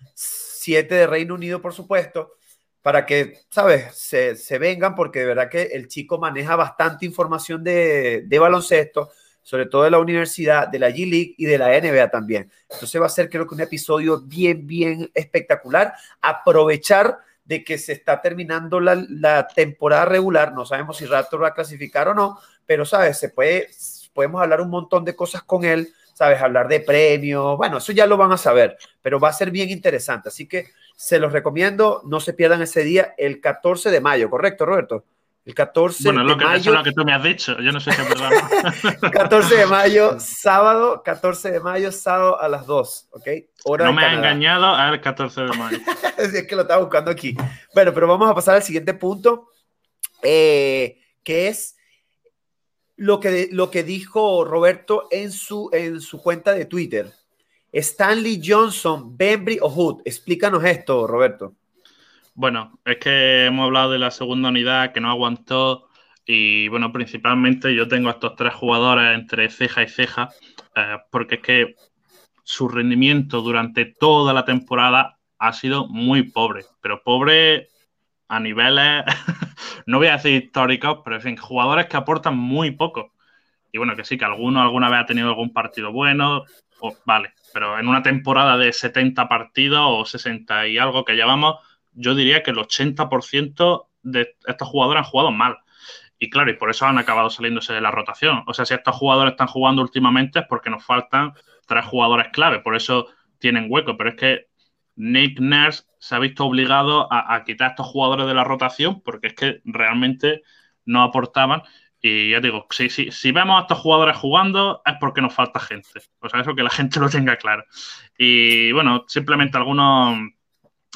Speaker 1: 7 de Reino Unido, por supuesto, para que, ¿sabes? Se, vengan, porque de verdad que el chico maneja bastante información de, de baloncesto, sobre todo de la universidad, de la G League y de la NBA también. Entonces va a ser creo que un episodio bien, bien espectacular. Aprovechar de que se está terminando la, temporada regular. No sabemos si Raptor va a clasificar o no, pero, ¿sabes? Se puede, podemos hablar un montón de cosas con él, ¿sabes? Hablar de premios. Bueno, eso ya lo van a saber, pero va a ser bien interesante. Así que se los recomiendo. No se pierdan ese día, el 14 de mayo, ¿correcto, Roberto? El 14
Speaker 2: bueno,
Speaker 1: lo
Speaker 2: que,
Speaker 1: mayo.
Speaker 2: Eso es lo que tú me has dicho. Yo no sé qué
Speaker 1: es 14 de mayo, sábado, 14 de mayo, sábado a las 2, ¿ok?
Speaker 2: no me ha engañado al 14 de mayo.
Speaker 1: es que lo estaba buscando aquí. Bueno, pero vamos a pasar al siguiente punto, eh, que es lo que, lo que dijo Roberto en su, en su cuenta de Twitter. Stanley Johnson, Bembry o Hood. Explícanos esto, Roberto.
Speaker 2: Bueno, es que hemos hablado de la segunda unidad que no aguantó y bueno, principalmente yo tengo a estos tres jugadores entre ceja y ceja eh, porque es que su rendimiento durante toda la temporada ha sido muy pobre, pero pobre a niveles, no voy a decir históricos, pero en fin, jugadores que aportan muy poco. Y bueno, que sí, que alguno alguna vez ha tenido algún partido bueno, vale, pero en una temporada de 70 partidos o 60 y algo que llevamos, yo diría que el 80% de estos jugadores han jugado mal. Y claro, y por eso han acabado saliéndose de la rotación. O sea, si estos jugadores están jugando últimamente es porque nos faltan tres jugadores clave, por eso tienen hueco. Pero es que Nick Nurse se ha visto obligado a, quitar a estos jugadores de la rotación porque es que realmente no aportaban. Y ya digo, si, si, si vemos a estos jugadores jugando es porque nos falta gente. O sea, eso que la gente lo tenga claro. Y bueno, simplemente algunos,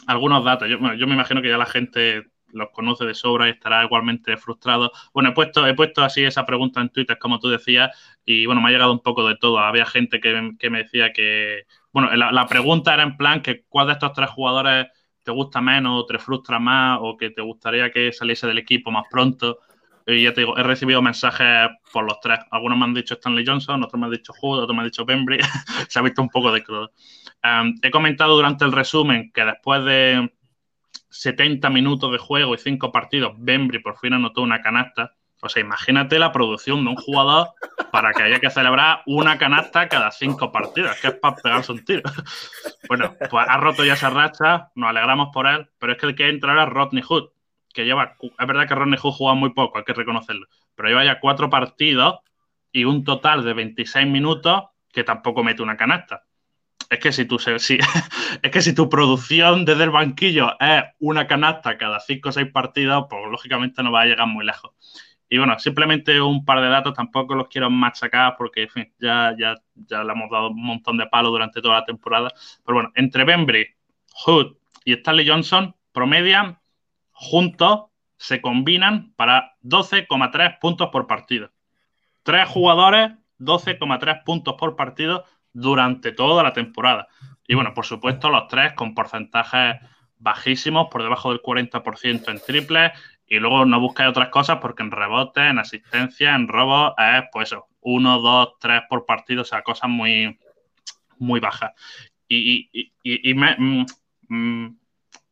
Speaker 2: algunos datos. Yo, yo me imagino que ya la gente los conoce de sobra y estará igualmente frustrado. Bueno, he puesto, he puesto así esa pregunta en Twitter, como tú decías, y bueno, me ha llegado un poco de todo. Había gente que, que me decía que, bueno, la, pregunta era en plan que cuál de estos tres jugadores te gusta menos o te frustra más o que te gustaría que saliese del equipo más pronto. Y ya te digo, he recibido mensajes por los tres. Algunos me han dicho Stanley Johnson, otros me han dicho Hood, otros me han dicho Bembry. Se ha visto un poco de crudo. Um, he comentado durante el resumen que después de 70 minutos de juego y 5 partidos, Bembry por fin anotó una canasta. O sea, imagínate la producción de un jugador para que haya que celebrar una canasta cada 5 partidos, que es para pegarse un tiro. Bueno, pues ha roto ya esa racha, nos alegramos por él, pero es que el que entra ahora Rodney Hood, que lleva, es verdad que Rodney Hood juega muy poco, hay que reconocerlo, pero lleva ya 4 partidos y un total de 26 minutos que tampoco mete una canasta es que si tu, si, es que si tu producción desde el banquillo es una canasta cada cinco o seis partidos, pues lógicamente no va a llegar muy lejos. Y bueno, simplemente un par de datos, tampoco los quiero machacar porque ya, ya, ya le hemos dado un montón de palos durante toda la temporada. Pero bueno, entre Bembry, Hood y Stanley Johnson promedian juntos, se combinan para 12,3 puntos por partido. Tres jugadores, 12,3 puntos por partido durante toda la temporada. Y bueno, por supuesto, los tres con porcentajes bajísimos, por debajo del 40% en triples. Y luego no buscáis otras cosas porque en rebote, en asistencia, en robos, es pues eso, uno, dos, tres por partido, o sea, cosas muy, muy bajas. Y, me, mm, mm,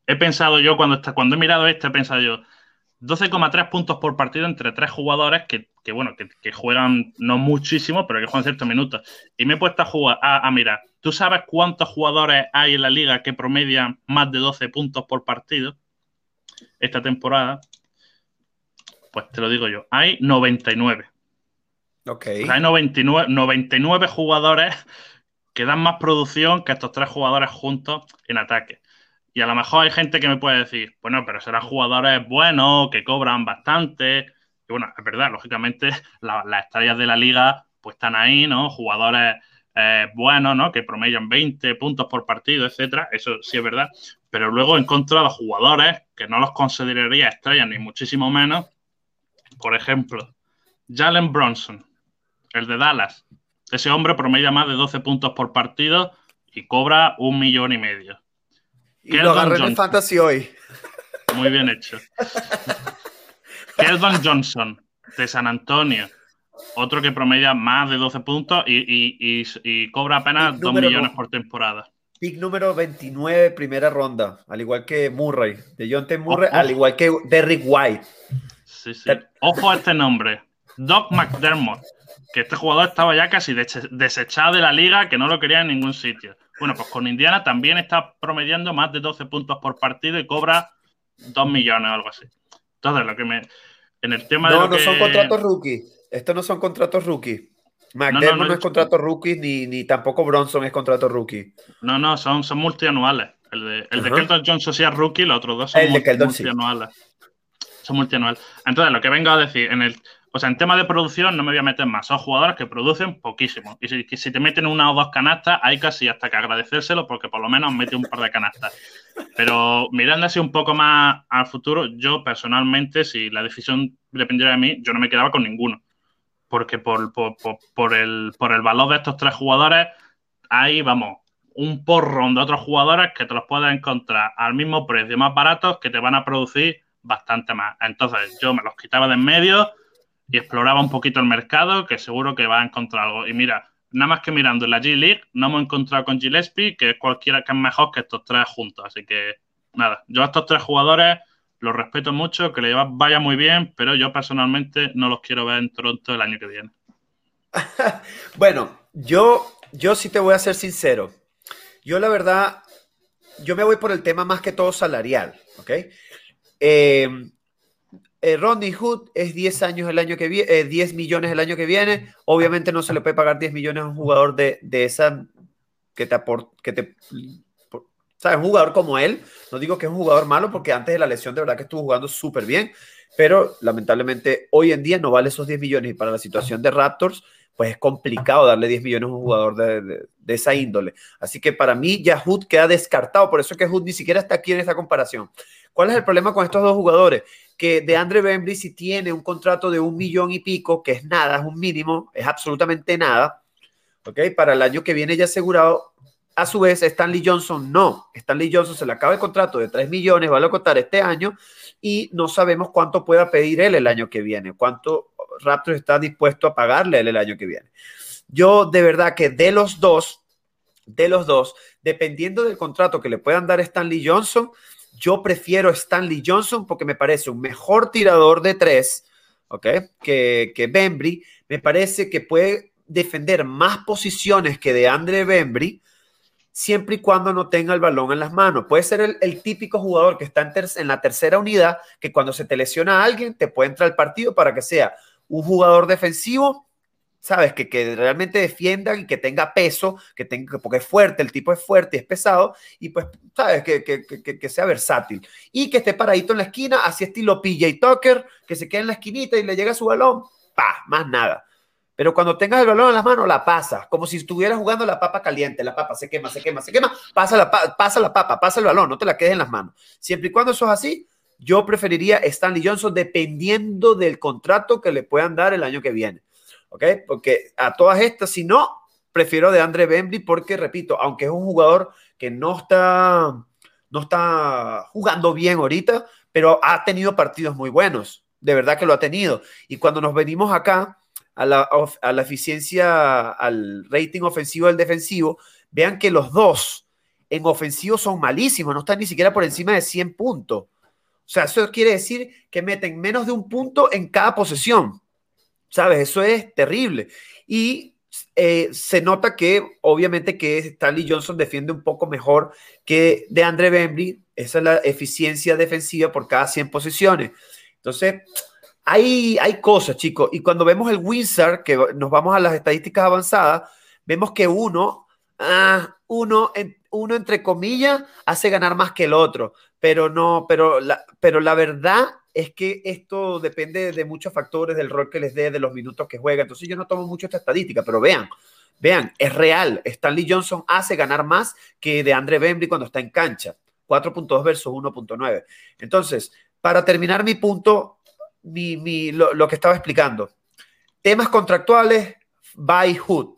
Speaker 2: he pensado yo, cuando, cuando he mirado este, he pensado yo, 12,3 puntos por partido entre tres jugadores que, que bueno, que, que, juegan no muchísimo, pero que juegan ciertos minutos. Y me he puesto a jugar, a, a, mirar, ¿tú sabes cuántos jugadores hay en la liga que promedian más de 12 puntos por partido esta temporada? Pues te lo digo yo, hay 99.
Speaker 1: Ok.
Speaker 2: Sea, hay 99, 99 jugadores que dan más producción que estos tres jugadores juntos en ataque. Y a lo mejor hay gente que me puede decir, bueno, pero serán jugadores buenos, que cobran bastante. Y bueno, es verdad, lógicamente la, las estrellas de la liga pues están ahí, ¿no? Jugadores eh, buenos, ¿no? Que promedian 20 puntos por partido, etcétera. Eso sí es verdad. Pero luego he encontrado jugadores que no los consideraría estrellas, ni muchísimo menos. Por ejemplo, Jalen Bronson, el de Dallas. Ese hombre promedia más de 12 puntos por partido y cobra un millón y medio.
Speaker 1: Y lo agarré en el fantasy hoy.
Speaker 2: Muy bien hecho. Keldon Johnson, de San Antonio. Otro que promedia más de 12 puntos y, y, y, y cobra apenas 2 millones no. por temporada.
Speaker 1: Pick número 29, primera ronda. Al igual que Murray. De John T. Murray, oh, oh. al igual que Derrick White.
Speaker 2: Sí, sí. Ojo a este nombre. Doc McDermott. Que este jugador estaba ya casi desechado de la liga, que no lo quería en ningún sitio. Bueno, pues con Indiana también está promediando más de 12 puntos por partido y cobra 2 millones o algo así. Entonces, lo que me. En el tema
Speaker 1: no,
Speaker 2: de.
Speaker 1: No, no
Speaker 2: que...
Speaker 1: son contratos rookie. Estos no son contratos rookie. McDermott no, no, no, es contrato rookie, ni, ni tampoco Bronson es contrato rookie.
Speaker 2: No, no, son, son multianuales. El de, el uh -huh. de Keldon Johnson sí es rookie, los otros dos son
Speaker 1: el
Speaker 2: multi,
Speaker 1: Keldon,
Speaker 2: multianuales. Sí. Son multianuales. Entonces, lo que vengo a decir, en el, o sea, en tema de producción no me voy a meter más. Son jugadores que producen poquísimo. Y si, te meten una o dos canastas, hay casi hasta que agradecérselo porque por lo menos mete un par de canastas. Pero mirando así un poco más al futuro, yo personalmente, si la decisión dependiera de mí, yo no me quedaba con ninguno. Porque por, por, por, por el, por el valor de estos tres jugadores, hay, vamos, un porrón de otros jugadores que te los puedes encontrar al mismo precio, más baratos, que te van a producir bastante más. Entonces, yo me los quitaba de en medio y exploraba un poquito el mercado, que seguro que va a encontrar algo. Y mira, nada más que mirando en la G-League, no hemos encontrado con Gillespie, que es cualquiera que es mejor que estos tres juntos. Así que, nada, yo a estos tres jugadores los respeto mucho, que le vaya muy bien, pero yo personalmente no los quiero ver en Toronto el año que viene.
Speaker 1: bueno, yo, yo sí te voy a ser sincero. Yo la verdad, yo me voy por el tema más que todo salarial, ¿ok? Eh, eh, Rodney Hood es 10 años el año que viene, eh, 10 millones el año que viene. Obviamente no se le puede pagar 10 millones a un jugador de, de esa que te, aport, que te sea, un jugador como él, no digo que es un jugador malo porque antes de la lesión de verdad que estuvo jugando súper bien, pero lamentablemente hoy en día no vale esos 10 millones y para la situación de Raptors, pues es complicado darle 10 millones a un jugador de, esa índole. Así que para mí ya Hood queda descartado, por eso es que Hood ni siquiera está aquí en esta comparación. ¿Cuál es el problema con estos dos jugadores? Que de Andre Bembry si tiene un contrato de un millón y pico, que es nada, es un mínimo, es absolutamente nada, ¿ok? Para el año que viene ya asegurado, a su vez, Stanley Johnson no. Stanley Johnson se le acaba el contrato de 3 millones, va a costar este año y no sabemos cuánto pueda pedir él el año que viene, cuánto Raptors está dispuesto a pagarle él el año que viene. Yo de verdad que de los dos, de los dos, dependiendo del contrato que le puedan dar Stanley Johnson, yo prefiero Stanley Johnson porque me parece un mejor tirador de tres, ¿ok? Que, que Bembry. Me parece que puede defender más posiciones que de Andre Bembry siempre y cuando no tenga el balón en las manos. Puede ser el, típico jugador que está en, en, la tercera unidad, que cuando se te lesiona a alguien, te puede entrar al partido para que sea un jugador defensivo, ¿sabes? Que, que realmente defienda y que tenga peso, que tenga, porque es fuerte, el tipo es fuerte y es pesado, y pues, ¿sabes? Que, que, que, sea versátil. Y que esté paradito en la esquina, así estilo PJ Tucker, que se quede en la esquinita y le llega su balón, pa, más nada. Pero cuando tengas el balón en las manos, la pasas, como si estuvieras jugando la papa caliente. La papa se quema, se quema, se quema. Pasa la, pasa la papa, pasa el balón, no te la quedes en las manos. Siempre y cuando eso es así, yo preferiría Stanley Johnson dependiendo del contrato que le puedan dar el año que viene. ¿Ok? Porque a todas estas, si no, prefiero de Andre Bembry porque, repito, aunque es un jugador que no está, no está jugando bien ahorita, pero ha tenido partidos muy buenos. De verdad que lo ha tenido. Y cuando nos venimos acá a la, a la eficiencia, al rating ofensivo del defensivo, vean que los dos en ofensivo son malísimos, no están ni siquiera por encima de 100 puntos. O sea, eso quiere decir que meten menos de un punto en cada posesión. ¿Sabes? Eso es terrible. Y eh, se nota que, obviamente, que Stanley Johnson defiende un poco mejor que de Andre Bembry. Esa es la eficiencia defensiva por cada 100 posiciones. Entonces, hay, hay cosas, chicos. Y cuando vemos el Wizard, que nos vamos a las estadísticas avanzadas, vemos que uno, ah, uno, uno entre comillas, hace ganar más que el otro. Pero no, pero la, pero la verdad es que esto depende de muchos factores, del rol que les dé, de los minutos que juega. Entonces yo no tomo mucho esta estadística, pero vean, vean, es real. Stanley Johnson hace ganar más que de Andre Bembry cuando está en cancha. 4.2 versus 1.9. Entonces, para terminar mi punto, mi, lo, que estaba explicando. Temas contractuales, by Hood.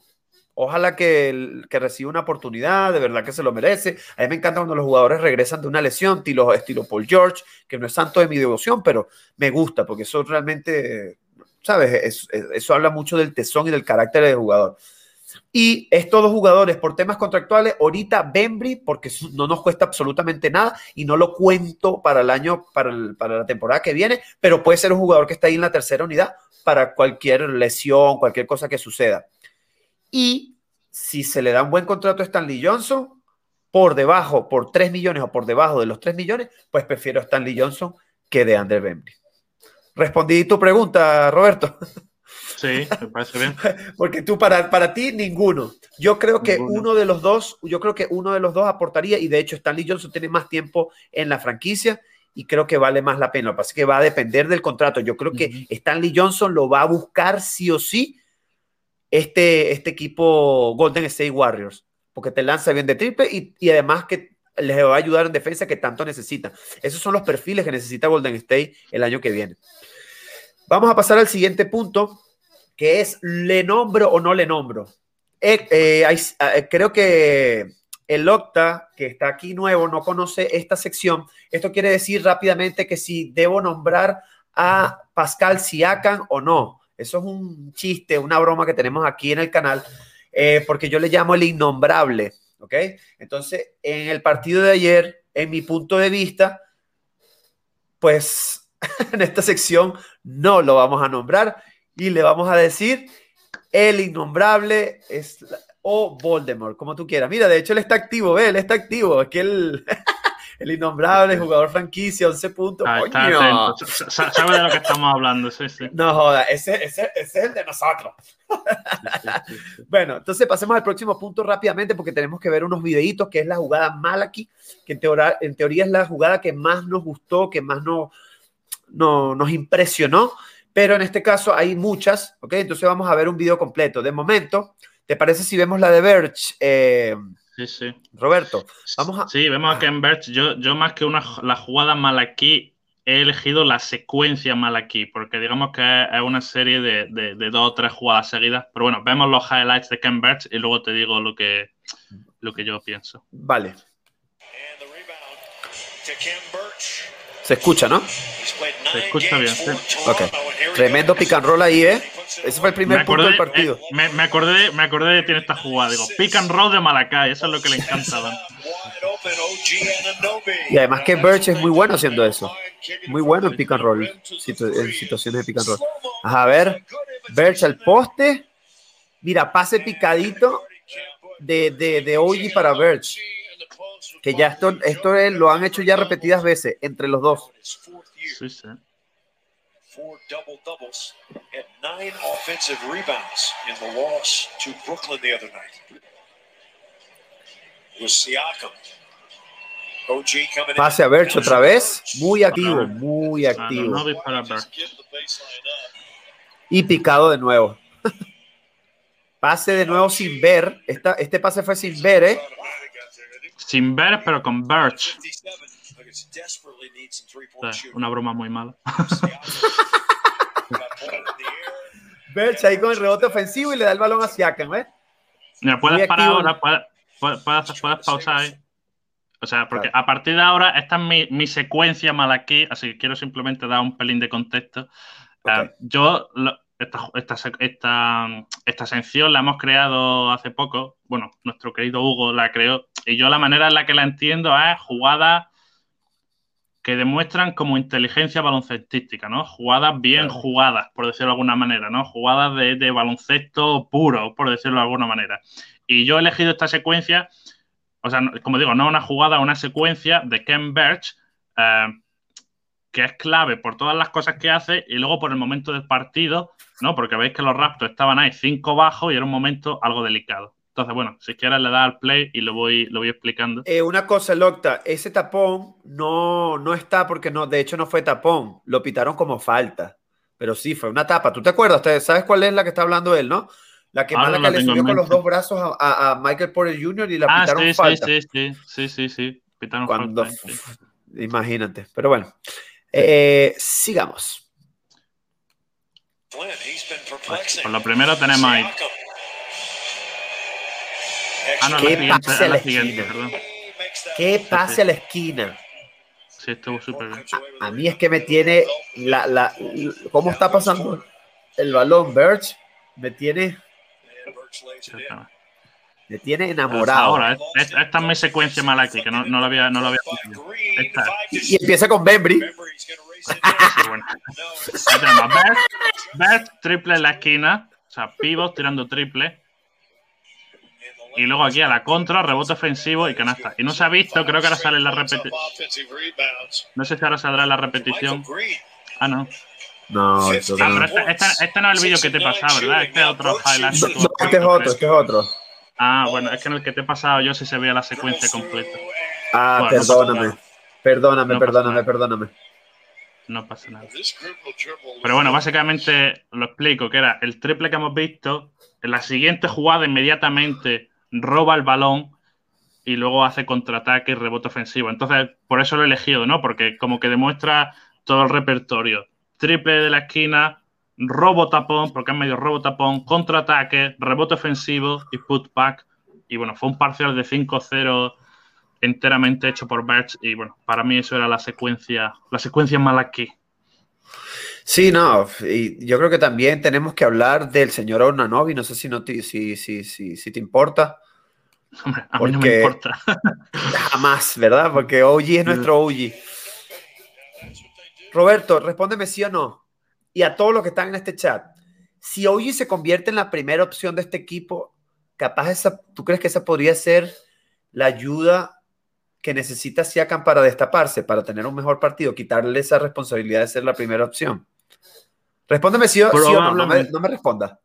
Speaker 1: Ojalá que, reciba una oportunidad, de verdad que se lo merece. A mí me encanta cuando los jugadores regresan de una lesión, estilo, estilo Paul George, que no es santo de mi devoción, pero me gusta porque eso realmente, ¿sabes? eso habla mucho del tesón y del carácter del jugador. Y estos dos jugadores, por temas contractuales, ahorita Bembry, porque no nos cuesta absolutamente nada y no lo cuento para el año, para, para la temporada que viene, pero puede ser un jugador que está ahí en la tercera unidad para cualquier lesión, cualquier cosa que suceda. Y si se le da un buen contrato a Stanley Johnson, por debajo, por 3 millones o por debajo de los 3 millones, pues prefiero a Stanley Johnson que de Andrew Bembry. Respondí tu pregunta, Roberto.
Speaker 2: Sí, me parece bien.
Speaker 1: Porque tú, para, para ti, ninguno. Yo creo que uno de los dos, yo creo que uno de los dos aportaría, y de hecho Stanley Johnson tiene más tiempo en la franquicia y creo que vale más la pena. Lo que pasa es que va a depender del contrato. Yo creo que Stanley Johnson lo va a buscar sí o sí este, este equipo Golden State Warriors, porque te lanza bien de triple y, y además que les va a ayudar en defensa que tanto necesita. Esos son los perfiles que necesita Golden State el año que viene. Vamos a pasar al siguiente punto, que es le nombro o no le nombro. Eh, eh, eh, creo que el Octa, que está aquí nuevo, no conoce esta sección. Esto quiere decir rápidamente que si debo nombrar a Pascal Siakan o no. Eso es un chiste, una broma que tenemos aquí en el canal, porque yo le llamo el innombrable. ¿Ok? Entonces, en el partido de ayer, en mi punto de vista, pues en esta sección no lo vamos a nombrar y le vamos a decir el innombrable es, o Voldemort, como tú quieras. Mira, de hecho él está activo, ¿ve? Él está activo. Es que él, el innombrable jugador franquicia, 11 puntos.
Speaker 2: Ah,
Speaker 1: Coño.
Speaker 2: Sabe de lo que estamos hablando, sí, sí.
Speaker 1: No joda, ese, ese, ese es el de nosotros.
Speaker 2: Sí.
Speaker 1: Bueno, entonces pasemos al próximo punto rápidamente porque tenemos que ver unos videitos que es la jugada Malaki, que en teoría, en teoría es la jugada que más nos gustó, que más nos, no, nos impresionó, pero en este caso hay muchas, ¿ok? Entonces vamos a ver un video completo. De momento, ¿te parece si vemos la de Verge, eh,
Speaker 2: Sí, sí.
Speaker 1: Roberto? Vamos a-
Speaker 2: Sí, vemos que en Birch, yo, yo más que una, la jugada malaquí, he elegido la secuencia malaquí, porque digamos que es una serie de, de- de dos o tres jugadas seguidas. Pero bueno, vemos los highlights de Ken Birch y luego te digo lo que, lo que yo pienso.
Speaker 1: Vale,
Speaker 3: Ken
Speaker 1: se escucha, ¿no?
Speaker 2: Se escucha bien, sí.
Speaker 1: Ok. Tremendo pick and roll ahí, ¿eh? Ese fue el primer
Speaker 2: Me
Speaker 1: punto
Speaker 2: acordé,
Speaker 1: del partido.
Speaker 2: eh, me, me acordé, me acordé de tiene esta jugada. Digo, pick and roll de Malacay, eso es lo que le encanta. Dan.
Speaker 1: Y además que Birch es muy bueno haciendo eso. Muy bueno en pick and roll, situ- en situaciones de pick and roll. Ajá, a ver, Birch al poste. Mira, pase picadito de, de, de OG para Birch. Que ya esto, esto es- lo han hecho ya repetidas veces entre los dos.
Speaker 2: Sí, sí.
Speaker 3: Four double doubles and nine offensive rebounds in the loss to Brooklyn the other night. It was Siakam. OG coming in.
Speaker 1: Pase a Birch otra vez. Muy activo, muy activo. Y picado de nuevo. Pase de nuevo sin ver. Esta, este pase fue sin ver, ¿eh?
Speaker 2: Sin ver, pero con Birch.
Speaker 3: 57. Look, it's desperately needs some
Speaker 2: O
Speaker 3: three-point
Speaker 2: sea,
Speaker 3: shooting.
Speaker 2: una broma muy mala.
Speaker 1: Birch ahí con el rebote ofensivo y le da el balón a Siakam, ¿eh?
Speaker 2: Mira,
Speaker 1: Muy
Speaker 2: puedes parar ahora, puedes, puedes, puedes- pausar ahí. O sea, porque
Speaker 1: Claro.
Speaker 2: a partir de ahora, esta es mi, mi secuencia mal aquí, así que quiero simplemente dar un pelín de contexto. Eh, yo, lo- esta, esta, sec- esta, esta sección la hemos creado hace poco. Bueno, nuestro querido Hugo la creó. Y yo la manera en la que la entiendo es jugadas que demuestran como inteligencia baloncestística, ¿no? Jugadas bien
Speaker 1: Claro.
Speaker 2: jugadas, por decirlo de alguna manera, ¿no? Jugadas de, de baloncesto puro, por decirlo de alguna manera. Y yo he elegido esta secuencia, o sea, como digo, no una jugada, una secuencia de Ken Birch, eh, que es clave por todas las cosas que hace y luego por el momento del partido, ¿no? Porque veis que los Raptors estaban ahí cinco bajo y era un momento algo delicado. Entonces, bueno, si quieres le das al play y lo voy, lo voy explicando.
Speaker 1: Eh, una cosa, Locta, ese tapón no, no está porque no, de hecho no fue tapón, lo pitaron como falta, pero sí, fue una tapa. ¿Tú te acuerdas? ¿Te- ¿Sabes cuál es la que está hablando él, no? La que
Speaker 2: Ahora
Speaker 1: Malaca
Speaker 2: la
Speaker 1: le subió con los dos brazos a, a- a Michael Porter Jr. y la
Speaker 2: Ah,
Speaker 1: pitaron
Speaker 2: sí, sí,
Speaker 1: falta.
Speaker 2: sí, sí, sí, sí, sí. Pitaron
Speaker 1: Cuando,
Speaker 2: falta, sí.
Speaker 1: imagínate, pero bueno, Eh, sigamos.
Speaker 3: Perplexing.
Speaker 2: Por lo primero tenemos ahí. Ah, no,
Speaker 1: ¿Qué
Speaker 2: la siguiente,
Speaker 1: pase a la
Speaker 2: la siguiente, perdón.
Speaker 1: ¿Qué pase a la esquina?
Speaker 2: Sí, estuvo súper bien.
Speaker 1: A mí es que me tiene la, la, ¿cómo está pasando el balón, Birch? Me tiene, me tiene enamorado.
Speaker 2: Ahora, es- es- esta es mi secuencia mala aquí, que no, no lo había, no lo había Esta.
Speaker 1: Y empieza con Bembry.
Speaker 2: Bert, triple en la esquina, o sea, pivot tirando triple. Y luego aquí a la contra, rebote ofensivo y canasta. Y no se ha visto, creo que ahora sale la repetición. No sé si ahora saldrá la repetición. Ah, no.
Speaker 1: No, esto
Speaker 2: Ah, pero este, este- este no es el vídeo que te he pasado, ¿verdad? Este es otro highlight.
Speaker 1: No, no, este es otro, este es otro.
Speaker 2: Ah, bueno, es que en el que te he pasado yo sí se veía la secuencia completa.
Speaker 1: Ah,
Speaker 2: Bueno,
Speaker 1: perdóname. Perdóname,
Speaker 2: No
Speaker 1: perdóname, perdóname.
Speaker 2: No pasa nada. Pero bueno, básicamente lo explico, que era el triple que hemos visto, en la siguiente jugada inmediatamente roba el balón y luego hace contraataque y rebote ofensivo. Entonces, por eso lo he elegido, ¿no? Porque como que demuestra todo el repertorio. Triple de la esquina, robo tapón, porque es medio robo tapón, contraataque, rebote ofensivo y putback. Y bueno, fue un parcial de 5-0 enteramente hecho por Birch y bueno, para mí eso era la secuencia, la secuencia Malaki.
Speaker 1: Sí, no, y yo creo que también tenemos que hablar del señor Ornanovi, no sé si, no si, si, si te importa.
Speaker 2: Hombre, a mí no me
Speaker 1: Porque-
Speaker 2: importa.
Speaker 1: Jamás, ¿verdad? Porque OG es nuestro OG. Roberto, respóndeme sí o no. Y a todos los que están en este chat. Si OG se convierte en la primera opción de este equipo, capaz esa, ¿tú crees que esa podría ser la ayuda que necesita Siakam para destaparse, para tener un mejor partido, quitarle esa responsabilidad de ser la primera opción? Respóndeme si, sí o no, no me, no me responda.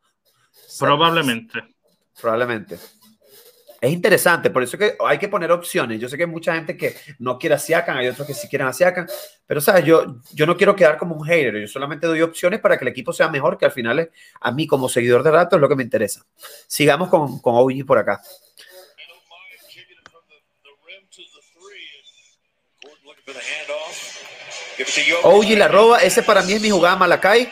Speaker 2: Probablemente.
Speaker 1: Probablemente. Es interesante, por eso que hay que poner opciones. Yo sé que hay mucha gente que no quiere Siakam, hay otros que sí quieren a Siakam, pero sabes, yo, yo no quiero quedar como un hater, yo solamente doy opciones para que el equipo sea mejor, que al final es, a mí como seguidor de Raptors es lo que me interesa. Sigamos con, con OG por acá. OG la roba, ese para mí es mi jugada Malakai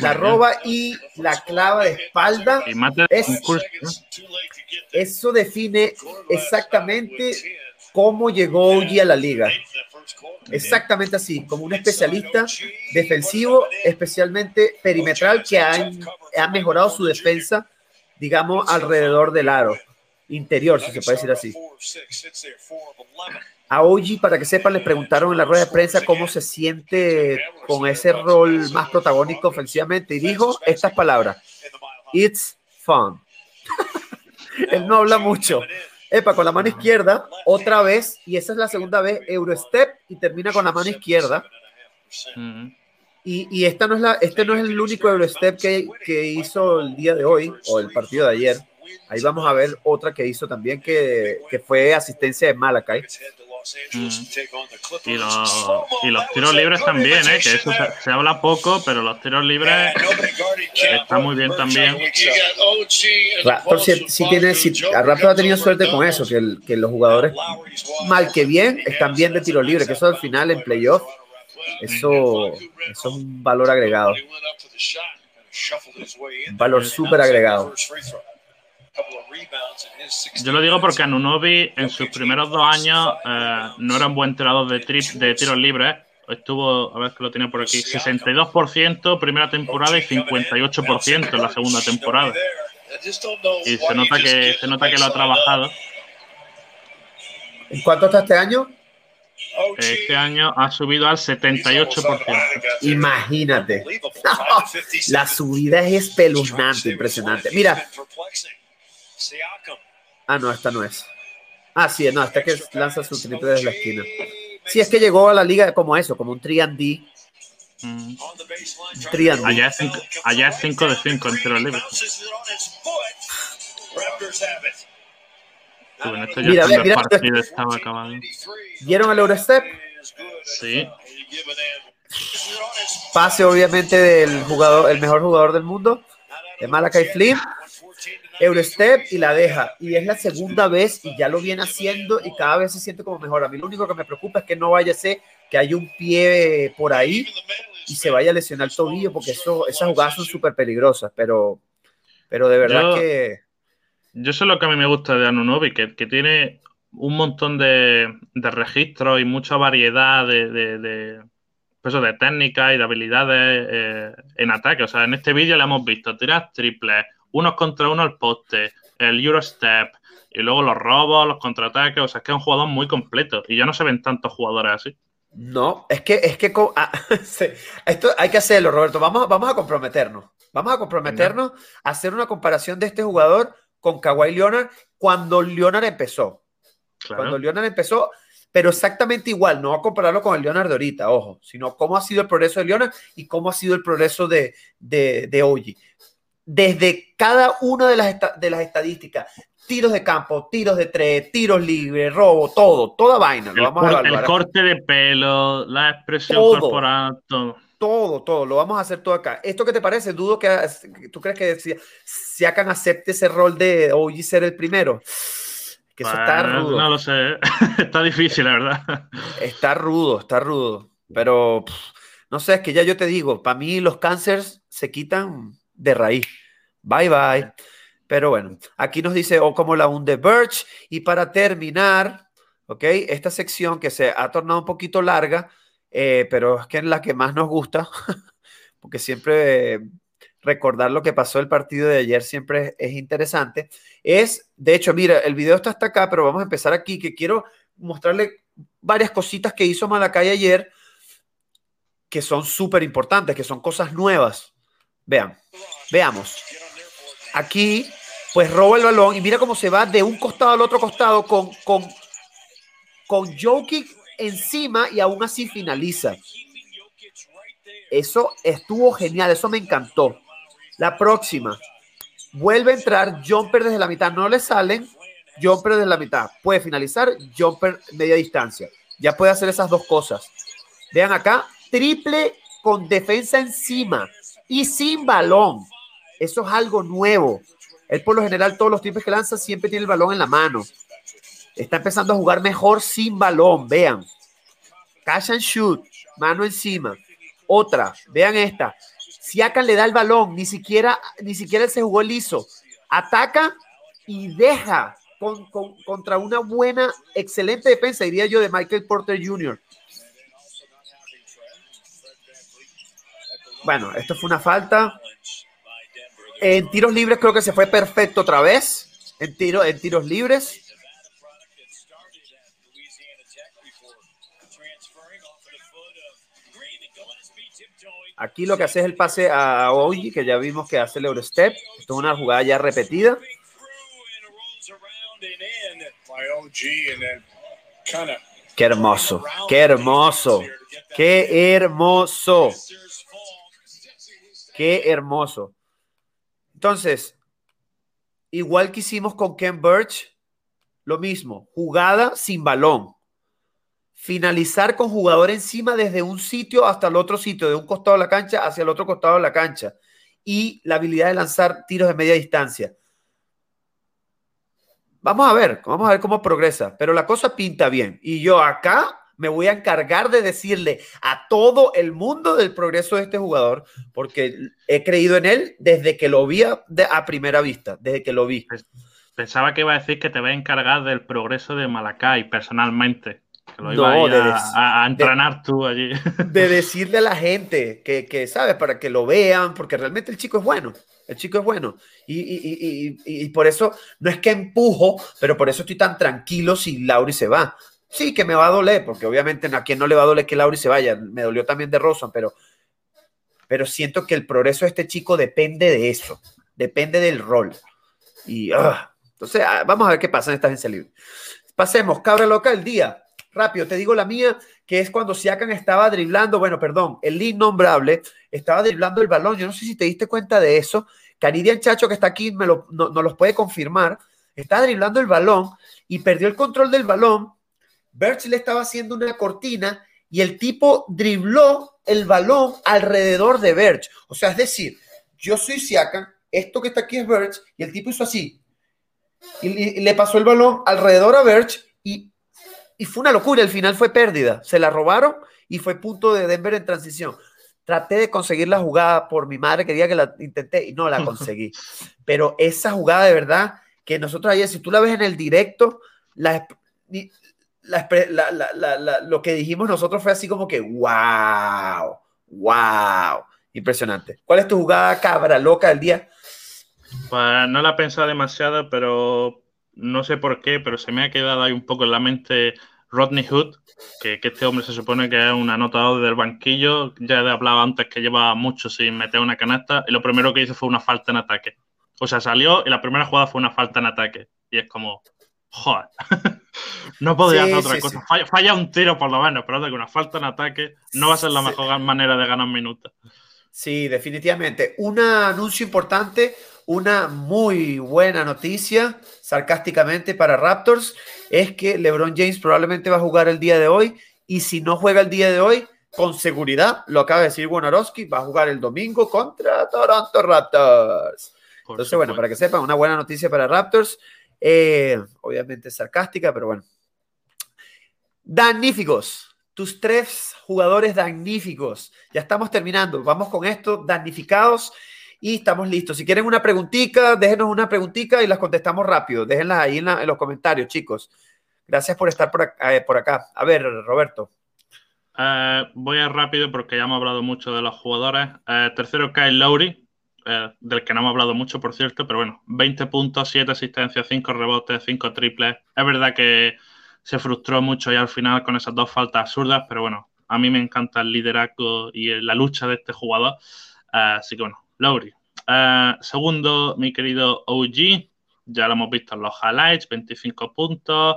Speaker 1: la roba y la clava de espalda. eso define exactamente cómo llegó Oji a la liga. Exactamente así, como un especialista defensivo, especialmente perimetral, que ha, ha mejorado su defensa, digamos, alrededor del aro interior, si se puede decir así. A Oji, para que sepan, le preguntaron en la rueda de prensa cómo se siente con ese rol más protagónico ofensivamente y dijo estas palabras: It's fun. Él no habla mucho. Epa, con la mano izquierda, otra vez, y esa es la segunda vez, Eurostep y termina con la mano izquierda. Y, y, esta no es la, este no es el único Eurostep que, que hizo el día de hoy o el partido de ayer. Ahí vamos a ver otra que hizo también, que, que fue asistencia de Malakai.
Speaker 2: Mm. Y, los, tiros libres también, ¿eh? que eso se, habla poco, pero los tiros libres están muy bien también.
Speaker 1: Raptor si, si tiene, si, Raptor ha tenido suerte con eso, que, el, que, los jugadores, mal que bien, están bien de tiro libre, que eso al final en playoff, eso, eso es un valor agregado. Un valor súper agregado.
Speaker 2: Yo lo digo porque Anunobi en sus primeros dos años eh, no era un buen tirador de, de tiros libres. Estuvo, a ver que lo tenía por aquí, 62% primera temporada y 58% en la segunda temporada. Y se nota que, se nota que lo ha trabajado.
Speaker 1: ¿En cuánto está este año?
Speaker 2: Este año ha subido al 78%.
Speaker 1: Imagínate. la subida es espeluznante, impresionante. Mira, Ah, no, esta no es. Ah, sí, no, esta que lanza su triple desde la esquina. Sí, es que llegó a la liga como eso, como un 3 D. Mm.
Speaker 2: Allá es 5 allá es cinco de 5 en tiro libre. Bueno, esto ya
Speaker 1: mira, mira,
Speaker 2: partido estaba acabado.
Speaker 1: ¿Vieron el Eurostep?
Speaker 2: Sí.
Speaker 1: Pase obviamente del jugador, el mejor jugador del mundo, de Malakai Flynn. Eurostep y la deja. Y es la segunda vez y ya lo viene haciendo y cada vez se siente como mejor. A mí lo único que me preocupa es que no vaya a ser que haya un pie por ahí y se vaya a lesionar el tobillo porque eso, esas jugadas son súper peligrosas. Pero, pero de verdad que...
Speaker 2: Yo sé lo que a mí me gusta de Anunobi, que, que tiene un montón de, de registros y mucha variedad de, de, de, pues de técnicas y de habilidades eh, en ataque. O sea, en este vídeo le hemos visto tirar triples, unos contra uno al poste, el Eurostep, y luego los robos, los contraataques. O sea, es que es un jugador muy completo y ya no se ven tantos jugadores así.
Speaker 1: No, es que, es que ah, esto hay que hacerlo, Roberto. Vamos, vamos a comprometernos. Vamos a comprometernos a hacer una comparación de este jugador con Kawhi Leonard cuando Leonard empezó. Cuando Leonard empezó, pero exactamente igual, no a compararlo con el Leonard de ahorita, ojo, sino cómo ha sido el progreso de Leonard y cómo ha sido el progreso de, de, de Oji desde cada una de las, de las estadísticas, tiros de campo, tiros de tres, tiros libres, robo, todo, toda vaina.
Speaker 2: Lo el, vamos a el corte de pelo, la expresión corporal, todo.
Speaker 1: Todo, todo, lo vamos a hacer todo acá. ¿Esto qué te parece? Dudo que tú crees que si, si acepte ese rol de hoy ser el primero. Que eso está rudo.
Speaker 2: No lo sé, está difícil, la verdad.
Speaker 1: Está rudo, está rudo. Pero no sé, es que ya yo te digo, para mí los cánceres se quitan de raíz. Bye bye. Pero bueno, aquí nos dice, o oh, como la de Birch. Y para terminar, ok, esta sección que se ha tornado un poquito larga, eh, pero es que es la que más nos gusta, porque siempre recordar lo que pasó el partido de ayer siempre es interesante. Es, de hecho, mira, el video está hasta acá, pero vamos a empezar aquí, que quiero mostrarle varias cositas que hizo Malacay ayer, que son súper importantes, que son cosas nuevas. Vean, veamos. Aquí, pues roba el balón y mira cómo se va de un costado al otro costado con, con, con Jokic encima y aún así finaliza. Eso estuvo genial, eso me encantó. La próxima, vuelve a entrar jumper desde la mitad, no le salen jumper desde la mitad, puede finalizar jumper media distancia. Ya puede hacer esas dos cosas. Vean acá, triple con defensa encima y sin balón. Eso es algo nuevo. Él por lo general todos los tiempos que lanza siempre tiene el balón en la mano. Está empezando a jugar mejor sin balón. Vean. Cash and shoot. Mano encima. Otra. Vean esta. Siakan le da el balón. Ni siquiera, ni siquiera se jugó liso. Ataca y deja contra una buena, excelente defensa, diría yo, de Michael Porter Jr. Bueno, esto fue una falta. En tiros libres creo que se fue perfecto otra vez. En, tiro, en tiros libres. Aquí lo que hace es el pase a Oji, que ya vimos que hace el Eurostep. Esto es una jugada ya repetida. Qué hermoso, qué hermoso, qué hermoso, qué hermoso. Entonces, igual que hicimos con Ken Birch, lo mismo, jugada sin balón. Finalizar con jugador encima desde un sitio hasta el otro sitio, de un costado de la cancha hacia el otro costado de la cancha. Y la habilidad de lanzar tiros de media distancia. Vamos a ver, vamos a ver cómo progresa, pero la cosa pinta bien. Y yo acá me voy a encargar de decirle a todo el mundo del progreso de este jugador, porque he creído en él desde que lo vi a, primera vista, desde que lo vi.
Speaker 2: Pensaba que iba a decir que te voy a encargar del progreso de Malacay personalmente. Que lo iba a, a, entrenar tú allí.
Speaker 1: De decirle a la gente que, que, ¿sabes? Para que lo vean, porque realmente el chico es bueno. El chico es bueno. Y, y, y, y, por eso, no es que empujo, pero por eso estoy tan tranquilo si Lauri se va. Sí, que me va a doler, porque obviamente a quien no le va a doler que Lauri se vaya. Me dolió también de Rosa, pero, pero siento que el progreso de este chico depende de eso, depende del rol. Y ah, entonces, ah, vamos a ver qué pasa en esta agencia libre. Pasemos, cabra loca el día. Rápido, te digo la mía, que es cuando Siakan estaba driblando, bueno, perdón, el innombrable estaba driblando el balón. Yo no sé si te diste cuenta de eso. Canidian Chacho, que está aquí, me lo, no, nos los puede confirmar. Estaba driblando el balón y perdió el control del balón Birch le estaba haciendo una cortina y el tipo dribló el balón alrededor de Birch. O sea, es decir, yo soy Siakam, esto que está aquí es Birch y el tipo hizo así. Y, le pasó el balón alrededor a Birch y, y fue una locura. El final fue pérdida. Se la robaron y fue punto de Denver en transición. Traté de conseguir la jugada por mi madre, quería que la intenté y no la conseguí. Pero esa jugada de verdad que nosotros ayer, si tú la ves en el directo, la, lo que dijimos nosotros fue así como que, wow, wow, impresionante. ¿Cuál es tu jugada cabra loca del día?
Speaker 2: Pues no la he pensado demasiado, pero no sé por qué, pero se me ha quedado ahí un poco en la mente Rodney Hood, que, este hombre se supone que es un anotador del banquillo. Ya he hablado antes que lleva mucho sin meter una canasta y lo primero que hizo fue una falta en ataque. O sea, salió y la primera jugada fue una falta en ataque. Y es como, joder. no podría hacer otra cosa. Falla, un tiro por lo menos, pero que una falta en ataque no va a ser la mejor manera de ganar minutos.
Speaker 1: Sí, definitivamente. Un anuncio importante, una muy buena noticia, sarcásticamente para Raptors, es que LeBron James probablemente va a jugar el día de hoy y si no juega el día de hoy, con seguridad, lo acaba de decir Wonarowski, va a jugar el domingo contra Toronto Raptors. Entonces, bueno, para que sepan, una buena noticia para Raptors. Eh, obviamente sarcástica, pero bueno. Damníficos, tus tres jugadores damníficos. Ya estamos terminando. Vamos con esto, damnificados, y estamos listos. Si quieren una preguntita, déjenos una preguntita y las contestamos rápido. Déjenlas ahí en, los comentarios, chicos. Gracias por estar por eh, acá. A ver, Roberto.
Speaker 2: Eh, voy a rápido porque ya hemos hablado mucho de los jugadores. tercero, Kyle Lowry, eh, del que no hemos hablado mucho, por cierto, pero bueno, 20 puntos, 7 asistencias, 5 rebotes, 5 triples. Es verdad que se frustró mucho ya al final con esas dos faltas absurdas, pero bueno, a mí me encanta el liderazgo y la lucha de este jugador. Eh, así que bueno, Lowry. Eh, segundo, mi querido OG, ya lo hemos visto en los highlights, 25 puntos,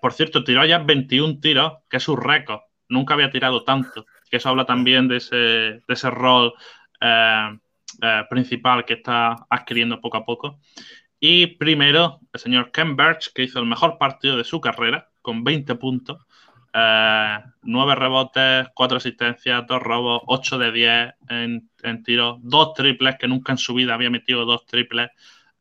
Speaker 2: por cierto, tiró ya 21 tiros, que es su récord. Nunca había tirado tanto. Que eso habla también de ese, de ese rol eh, principal que está adquiriendo poco a poco. Y primero, el señor Ken Birch, que hizo el mejor partido de su carrera, con 20 puntos. Eh, 9 rebotes, 4 asistencias, 2 robos, 8 de 10 en, en tiros, 2 triples, que nunca en su vida había metido 2 triples.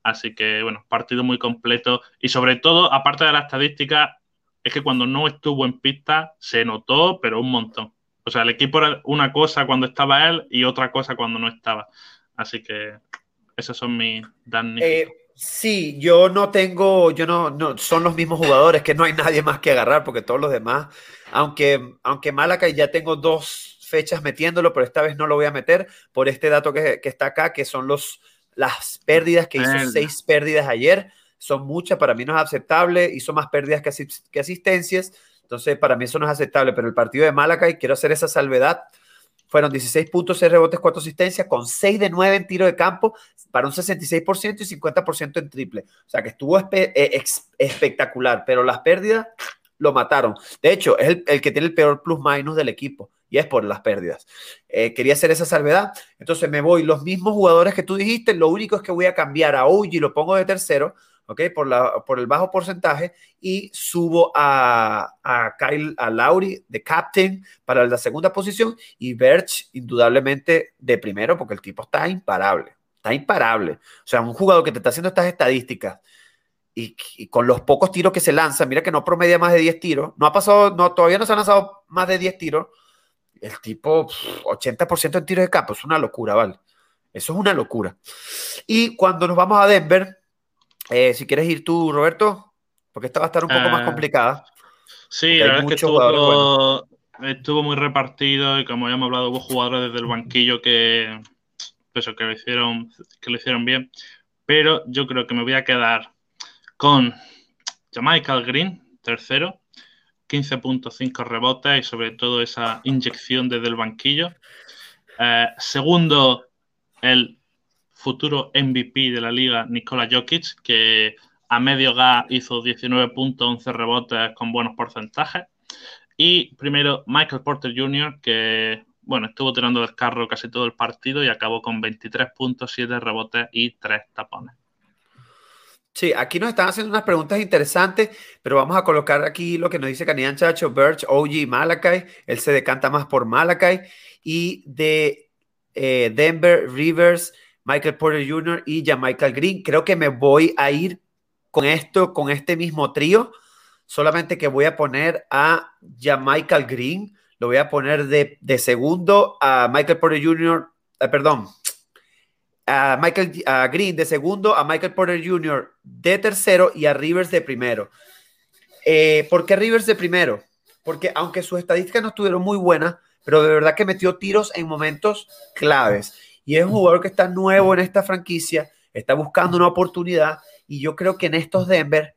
Speaker 2: Así que, bueno, partido muy completo. Y sobre todo, aparte de la estadística, es que cuando no estuvo en pista se notó, pero un montón. O sea, el equipo era una cosa cuando estaba él y otra cosa cuando no estaba. Así que esos son mis damnificados.
Speaker 1: Eh, sí, yo no tengo, yo no, no, son los mismos jugadores, que no hay nadie más que agarrar, porque todos los demás, aunque, aunque ya tengo dos fechas metiéndolo, pero esta vez no lo voy a meter por este dato que, que está acá, que son los, las pérdidas, que hizo seis pérdidas ayer, son muchas, para mí no es aceptable, hizo más pérdidas que, asis- que asistencias, entonces para mí eso no es aceptable, pero el partido de Malakai, quiero hacer esa salvedad, fueron 16 puntos, 6 rebotes, 4 asistencias, con 6 de 9 en tiro de campo, para un 66% y 50% en triple. O sea que estuvo espe- eh, espectacular, pero las pérdidas lo mataron. De hecho, es el, el que tiene el peor plus minus del equipo y es por las pérdidas. Eh, quería hacer esa salvedad, entonces me voy los mismos jugadores que tú dijiste, lo único es que voy a cambiar a OG, lo pongo de tercero, ¿ok? Por, la, por el bajo porcentaje y subo a, a Kyle, a Lauri de captain para la segunda posición y Birch indudablemente de primero porque el tipo está imparable, está imparable. O sea, un jugador que te está haciendo estas estadísticas y, y con los pocos tiros que se lanza, mira que no promedia más de 10 tiros, no ha pasado, no, todavía no se han lanzado más de 10 tiros. El tipo, pff, 80% en tiros de campo, es una locura, ¿vale? Eso es una locura. Y cuando nos vamos a Denver, eh, si quieres ir tú, Roberto, porque esta va a estar un poco más complicada.
Speaker 2: Sí, la verdad es que estuvo, estuvo muy repartido y como ya hemos hablado, hubo jugadores desde el banquillo que, eso, que, lo hicieron, que lo hicieron bien. Pero yo creo que me voy a quedar con Jamaica Green, tercero, 15.5 rebotes y sobre todo esa inyección desde el banquillo. Eh, segundo, el futuro MVP de la liga, Nikola Jokic, que a medio gas hizo 19 puntos, 11 rebotes con buenos porcentajes. Y primero, Michael Porter Jr., que bueno, estuvo tirando del carro casi todo el partido y acabó con 23 puntos, 7 rebotes y 3 tapones.
Speaker 1: Sí, aquí nos están haciendo unas preguntas interesantes, pero vamos a colocar aquí lo que nos dice Canian Chacho, Birch, OG Malakai. Él se decanta más por Malakai. Y de eh, Denver, Rivers, Michael Porter Jr. y Jamaica Green. Creo que me voy a ir con esto, con este mismo trío. Solamente que voy a poner a Jamaica Green. Lo voy a poner de, de segundo a Michael Porter Jr. eh, perdón, a Michael a Green de segundo, a Michael Porter Jr. de tercero y a Rivers de primero. Eh, ¿Por qué Rivers de primero? Porque aunque sus estadísticas no estuvieron muy buenas, pero de verdad que metió tiros en momentos claves. Y es un jugador que está nuevo en esta franquicia, está buscando una oportunidad y yo creo que en estos Denver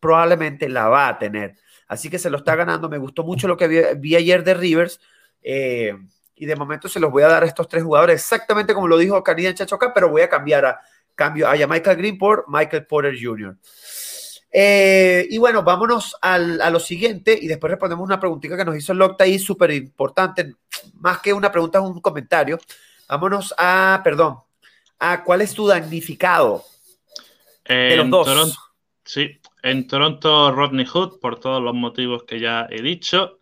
Speaker 1: probablemente la va a tener. Así que se lo está ganando. Me gustó mucho lo que vi, ayer de Rivers. Eh, y de momento se los voy a dar a estos tres jugadores, exactamente como lo dijo Canadian Chachoca, pero voy a cambiar a cambio a Michael Green por Michael Porter Jr. Eh, y bueno, vámonos al, a lo siguiente y después respondemos una preguntita que nos hizo Locta ahí, súper importante, más que una pregunta, es un comentario. Vámonos a, perdón, a cuál es tu damnificado de
Speaker 2: En
Speaker 1: los dos.
Speaker 2: Toronto, sí, en Toronto Rodney Hood, por todos los motivos que ya he dicho.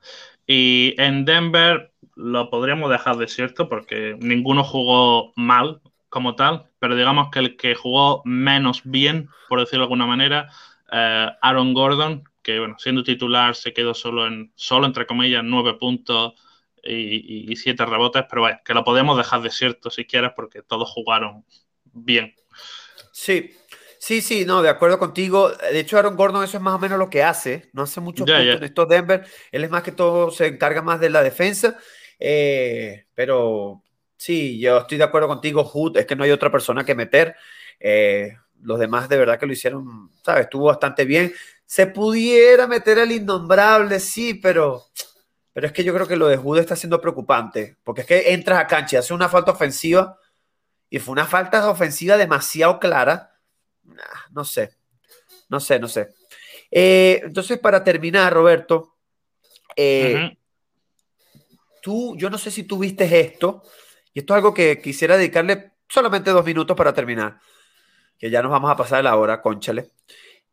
Speaker 2: Y en Denver lo podríamos dejar desierto porque ninguno jugó mal como tal, pero digamos que el que jugó menos bien, por decirlo de alguna manera, eh, Aaron Gordon, que bueno, siendo titular se quedó solo en, solo entre comillas, nueve puntos y, siete rebotes, pero vaya, que lo podemos dejar desierto si quieres porque todos jugaron bien.
Speaker 1: Sí, sí, sí, no, de acuerdo contigo. De hecho, Aaron Gordon eso es más o menos lo que hace. No hace
Speaker 2: Ya,
Speaker 1: puntos
Speaker 2: ya.
Speaker 1: en estos Denver. Él es más que todo, se encarga más de la defensa. Eh, pero sí, yo estoy de acuerdo contigo, Hood. Es que no hay otra persona que meter. Eh, los demás de verdad que lo hicieron, ¿sabes? Estuvo bastante bien. Se pudiera meter al innombrable, sí, pero, pero es que yo creo que lo de Hood está siendo preocupante. Porque es que entras a cancha y haces una falta ofensiva. Y fue una falta ofensiva demasiado clara. Nah, No sé, no sé, no sé. Eh, entonces, para terminar, Roberto, eh, tú, yo no sé si tú viste esto, y esto es algo que quisiera dedicarle solamente dos minutos para terminar, que ya nos vamos a pasar la hora, conchale.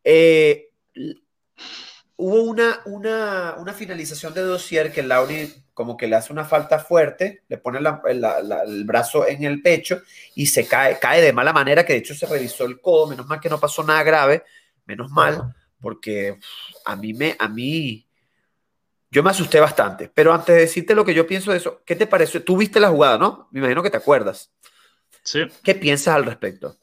Speaker 1: Eh, hubo una, una, una, finalización de dossier que Lauri como que le hace una falta fuerte, le pone el brazo en el pecho y se cae, cae de mala manera, que de hecho se revisó el codo, menos mal que no pasó nada grave, menos mal, porque a mí me, a mí, yo me asusté bastante. Pero antes de decirte lo que yo pienso de eso, ¿qué te pareció? Tú viste la jugada, ¿no? Me imagino que te acuerdas.
Speaker 2: Sí.
Speaker 1: ¿Qué piensas al respecto?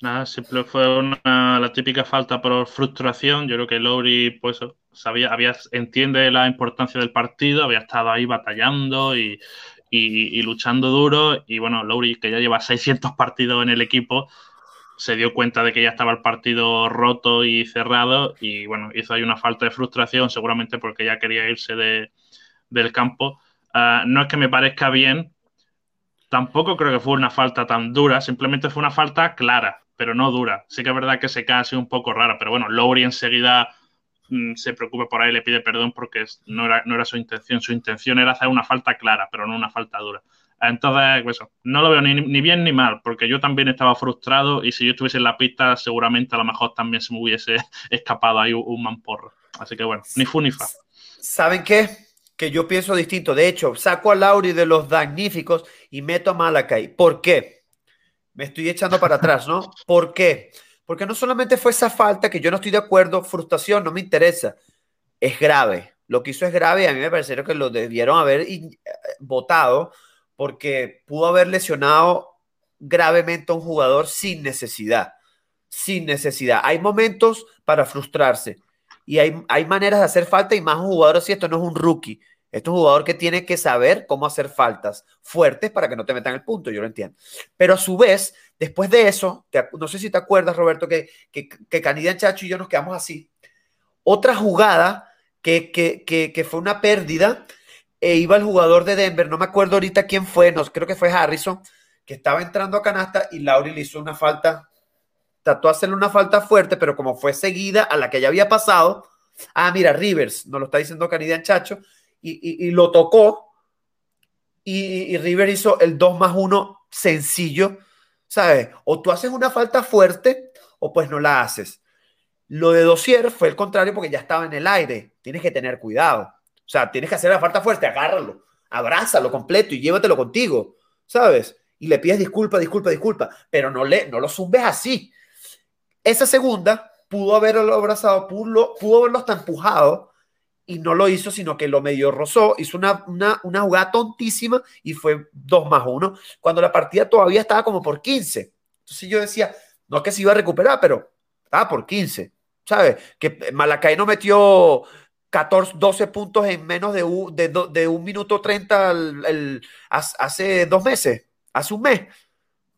Speaker 2: Nada, simple fue una, la típica falta por frustración. Yo creo que Lowry, pues, sabía, había, entiende la importancia del partido, había estado ahí batallando y, y, luchando duro. Y bueno, Lowry, que ya lleva 600 partidos en el equipo, se dio cuenta de que ya estaba el partido roto y cerrado y bueno, hizo ahí una falta de frustración, seguramente porque ya quería irse de, del campo. Uh, no es que me parezca bien, tampoco creo que fue una falta tan dura, simplemente fue una falta clara, pero no dura. Sí que es verdad que se cae así un poco rara, pero bueno, Lowry enseguida mmm, se preocupa por ahí, le pide perdón porque no era, no era su intención. Su intención era hacer una falta clara, pero no una falta dura. Entonces, pues, no lo veo ni, ni, bien ni mal, porque yo también estaba frustrado y si yo estuviese en la pista, seguramente a lo mejor también se me hubiese escapado ahí un, un mamporro. Así que bueno, ni fu ni fa.
Speaker 1: ¿Saben qué? Que yo pienso distinto. De hecho, saco a Lauri de los magníficos y meto a Malakai. ¿Por qué? Me estoy echando para atrás, ¿no? ¿Por qué? Porque no solamente fue esa falta que yo no estoy de acuerdo, frustración, no me interesa. Es grave. Lo que hizo es grave y a mí me pareció que lo debieron haber votado porque pudo haber lesionado gravemente a un jugador sin necesidad. Sin necesidad. Hay momentos para frustrarse y hay, hay maneras de hacer falta y más un jugador así. Esto no es un rookie. Es un jugador que tiene que saber cómo hacer faltas fuertes para que no te metan el punto, yo lo entiendo. Pero a su vez, después de eso, no sé si te acuerdas, Roberto, que, que, que Chacho y yo nos quedamos así. Otra jugada que, que, que, fue una pérdida e iba el jugador de Denver, no me acuerdo ahorita quién fue, no, creo que fue Harrison, que estaba entrando a canasta y Lauri le hizo una falta, trató de hacerle una falta fuerte, pero como fue seguida a la que ya había pasado, ah, mira, Rivers, nos lo está diciendo Canadian Chacho, y, y, lo tocó, y, y, Rivers hizo el 2 más 1 sencillo, ¿sabes? O tú haces una falta fuerte, o pues no la haces. Lo de Dossier fue el contrario porque ya estaba en el aire, tienes que tener cuidado. O sea, tienes que hacer la falta fuerte, agárralo, abrázalo completo y llévatelo contigo, ¿sabes? Y le pides disculpa, disculpa, disculpa, pero no, le, no lo zumbes así. Esa segunda pudo haberlo abrazado, pudo, pudo haberlo hasta empujado y no lo hizo, sino que lo medio rozó, hizo una, una, una jugada tontísima y fue 2 más 1, cuando la partida todavía estaba como por 15. Entonces yo decía, no es que se iba a recuperar, pero estaba por 15, ¿sabes? Que Malacay no metió 14, 12 puntos en menos de un, de, de un minuto 30 el, el, hace dos meses, hace un mes.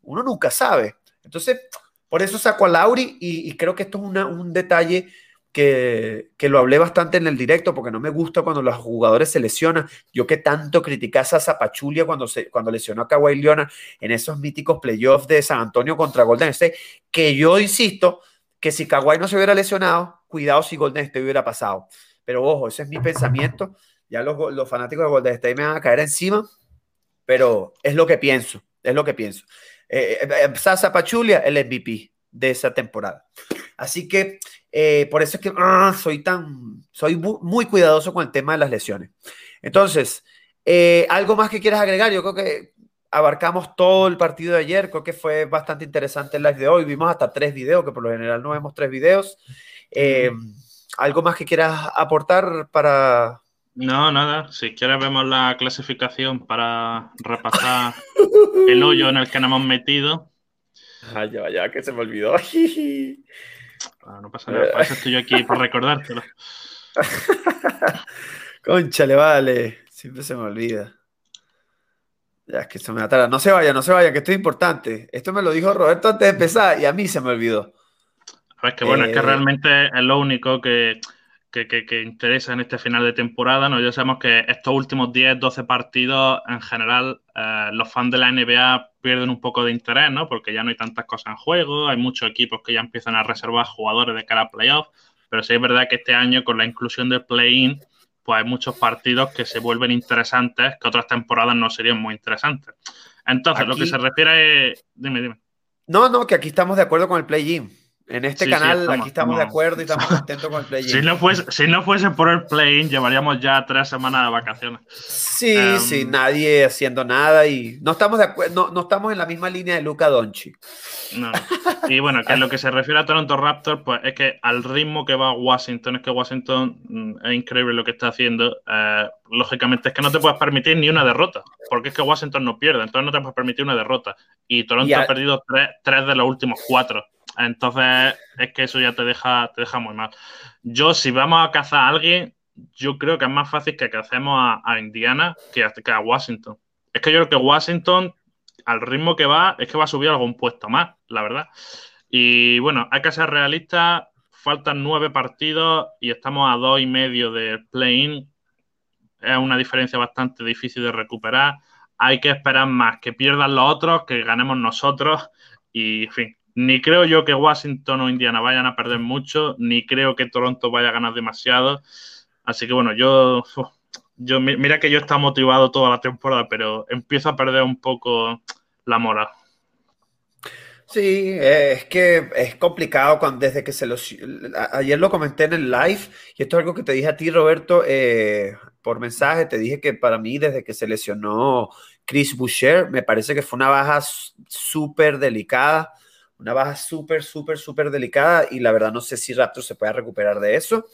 Speaker 1: Uno nunca sabe. Entonces, por eso saco a Lauri y, y creo que esto es una, un detalle que, que, lo hablé bastante en el directo porque no me gusta cuando los jugadores se lesionan. Yo que tanto criticas a Zapachulia cuando, se, cuando lesionó a Kawhi Leonard en esos míticos playoffs de San Antonio contra Golden State, que yo insisto que si Kawhi no se hubiera lesionado, cuidado si Golden State hubiera pasado. Pero ojo, ese es mi pensamiento. Ya los, los fanáticos de Golden State me van a caer encima, pero es lo que pienso, es lo que pienso. Eh, eh, Sasa Pachulia, el MVP de esa temporada. Así que eh, por eso es que ah, soy tan, soy muy cuidadoso con el tema de las lesiones. Entonces, eh, ¿algo más que quieras agregar? Yo creo que abarcamos todo el partido de ayer, creo que fue bastante interesante el live de hoy, vimos hasta tres videos, que por lo general no vemos tres videos. Eh, ¿Algo más que quieras aportar para...?
Speaker 2: No, nada. Si quieres vemos la clasificación para repasar el hoyo en el que nos hemos metido.
Speaker 1: Ay, ya, ya, que se me olvidó.
Speaker 2: Bueno, no pasa nada, para eso estoy yo aquí, para recordártelo.
Speaker 1: Conchale, vale. Siempre se me olvida. Ya, es que se me atará. No se vaya, no se vaya, que esto es importante. Esto me lo dijo Roberto antes de empezar y a mí se me olvidó.
Speaker 2: Es que bueno, eh... es que realmente es lo único que, que, que, que, interesa en este final de temporada. ¿no? Ya sabemos que estos últimos 10, 12 partidos, en general, eh, los fans de la NBA pierden un poco de interés, ¿no? Porque ya no hay tantas cosas en juego, hay muchos equipos que ya empiezan a reservar jugadores de cara a playoff. pero sí es verdad que este año con la inclusión del play-in, pues hay muchos partidos que se vuelven interesantes que otras temporadas no serían muy interesantes. Entonces, lo que se refiere es... Dime, dime.
Speaker 1: No, no, que aquí estamos de acuerdo con el play-in. En este canal aquí estamos de acuerdo y estamos contentos con el play-in.
Speaker 2: Si no, fuese, si no fuese por el play-in, llevaríamos ya tres semanas de vacaciones.
Speaker 1: Sí, em, sí, nadie haciendo nada y no estamos de acuerdo, no, no, estamos en la misma línea de Luca Donchi.
Speaker 2: No. Y bueno, que en lo que se refiere a Toronto Raptors, pues es que al ritmo que va Washington, es que Washington mm, es increíble lo que está haciendo. Eh, lógicamente es que no te puedes permitir ni una derrota, porque es que Washington no pierde, entonces no te puedes permitir una derrota. Y Toronto ha perdido tres, tres de los últimos cuatro. Entonces, es que eso ya te deja, te deja muy mal. Yo, si vamos a cazar a alguien, yo creo que es más fácil que cacemos a, Indiana que a, que a, Washington. Es que yo creo que Washington, al ritmo que va, es que va a subir algún puesto más, la verdad. Y bueno, hay que ser realistas. Faltan nueve partidos y estamos a dos y medio del play-in. Es una diferencia bastante difícil de recuperar. Hay que esperar más que pierdan los otros, que ganemos nosotros. Y, en fin, ni creo yo que Washington o Indiana vayan a perder mucho, ni creo que Toronto vaya a ganar demasiado. Así que bueno, yo, yo mira que yo está motivado toda la temporada, pero empiezo a perder un poco la moral.
Speaker 1: Sí, es que es complicado cuando desde que se los... Ayer lo comenté en el live y esto es algo que te dije a ti, Roberto, eh, por mensaje, te dije que para mí desde que se lesionó Chris Boucher, me parece que fue una baja súper delicada una baja súper, súper, súper delicada y la verdad no sé si Raptor se puede recuperar de eso.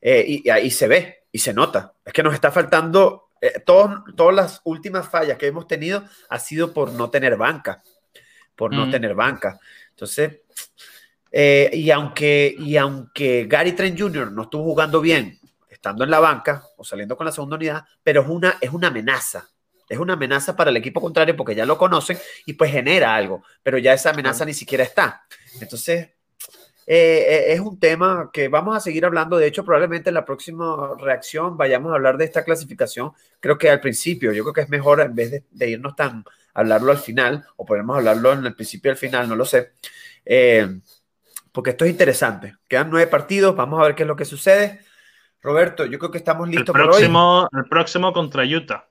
Speaker 1: Eh, y, ahí se ve y se nota. Es que nos está faltando, eh, todas las últimas fallas que hemos tenido ha sido por no tener banca, por no mm. tener banca. Entonces, eh, y, aunque, y aunque Gary Trent Jr. no estuvo jugando bien, estando en la banca o saliendo con la segunda unidad, pero es una, es una amenaza es una amenaza para el equipo contrario porque ya lo conocen y pues genera algo, pero ya esa amenaza ni siquiera está. Entonces, eh, eh, es un tema que vamos a seguir hablando. De hecho, probablemente en la próxima reacción vayamos a hablar de esta clasificación. Creo que al principio, yo creo que es mejor en vez de, irnos tan a hablarlo al final, o podemos hablarlo en el principio y al final, no lo sé. Eh, porque esto es interesante. Quedan nueve partidos, vamos a ver qué es lo que sucede. Roberto, yo creo que estamos listos
Speaker 2: el próximo, El próximo contra Utah.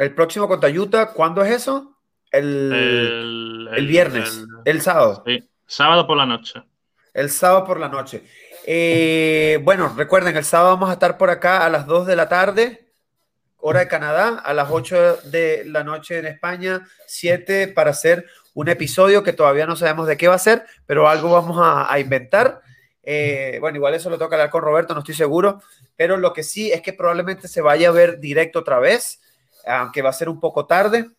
Speaker 1: El próximo contra Utah, ¿cuándo es eso? El, el, viernes, el, sábado.
Speaker 2: Sí, sábado por la noche.
Speaker 1: El sábado por la noche. Eh, bueno, recuerden, el sábado vamos a estar por acá a las 2 de la tarde, hora de Canadá, a las 8 de la noche en España, 7 para hacer un episodio que todavía no sabemos de qué va a ser, pero algo vamos a, inventar. Eh, bueno, igual eso lo toca hablar con Roberto, no estoy seguro, pero lo que sí es que probablemente se vaya a ver directo otra vez aunque va a ser un poco tarde.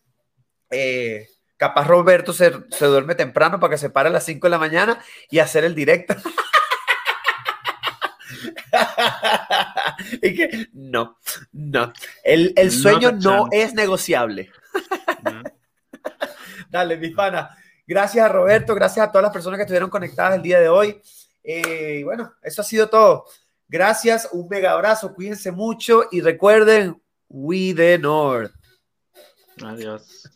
Speaker 1: Eh, capaz Roberto se, duerme temprano para que se pare a las 5 de la mañana y hacer el directo. y que no, no. El, sueño no, es negociable. Dale, mi pana. Gracias a Roberto, gracias a todas las personas que estuvieron conectadas el día de hoy. Eh, y bueno, eso ha sido todo. Gracias, un mega abrazo, cuídense mucho y recuerden, We the North.
Speaker 2: Adiós.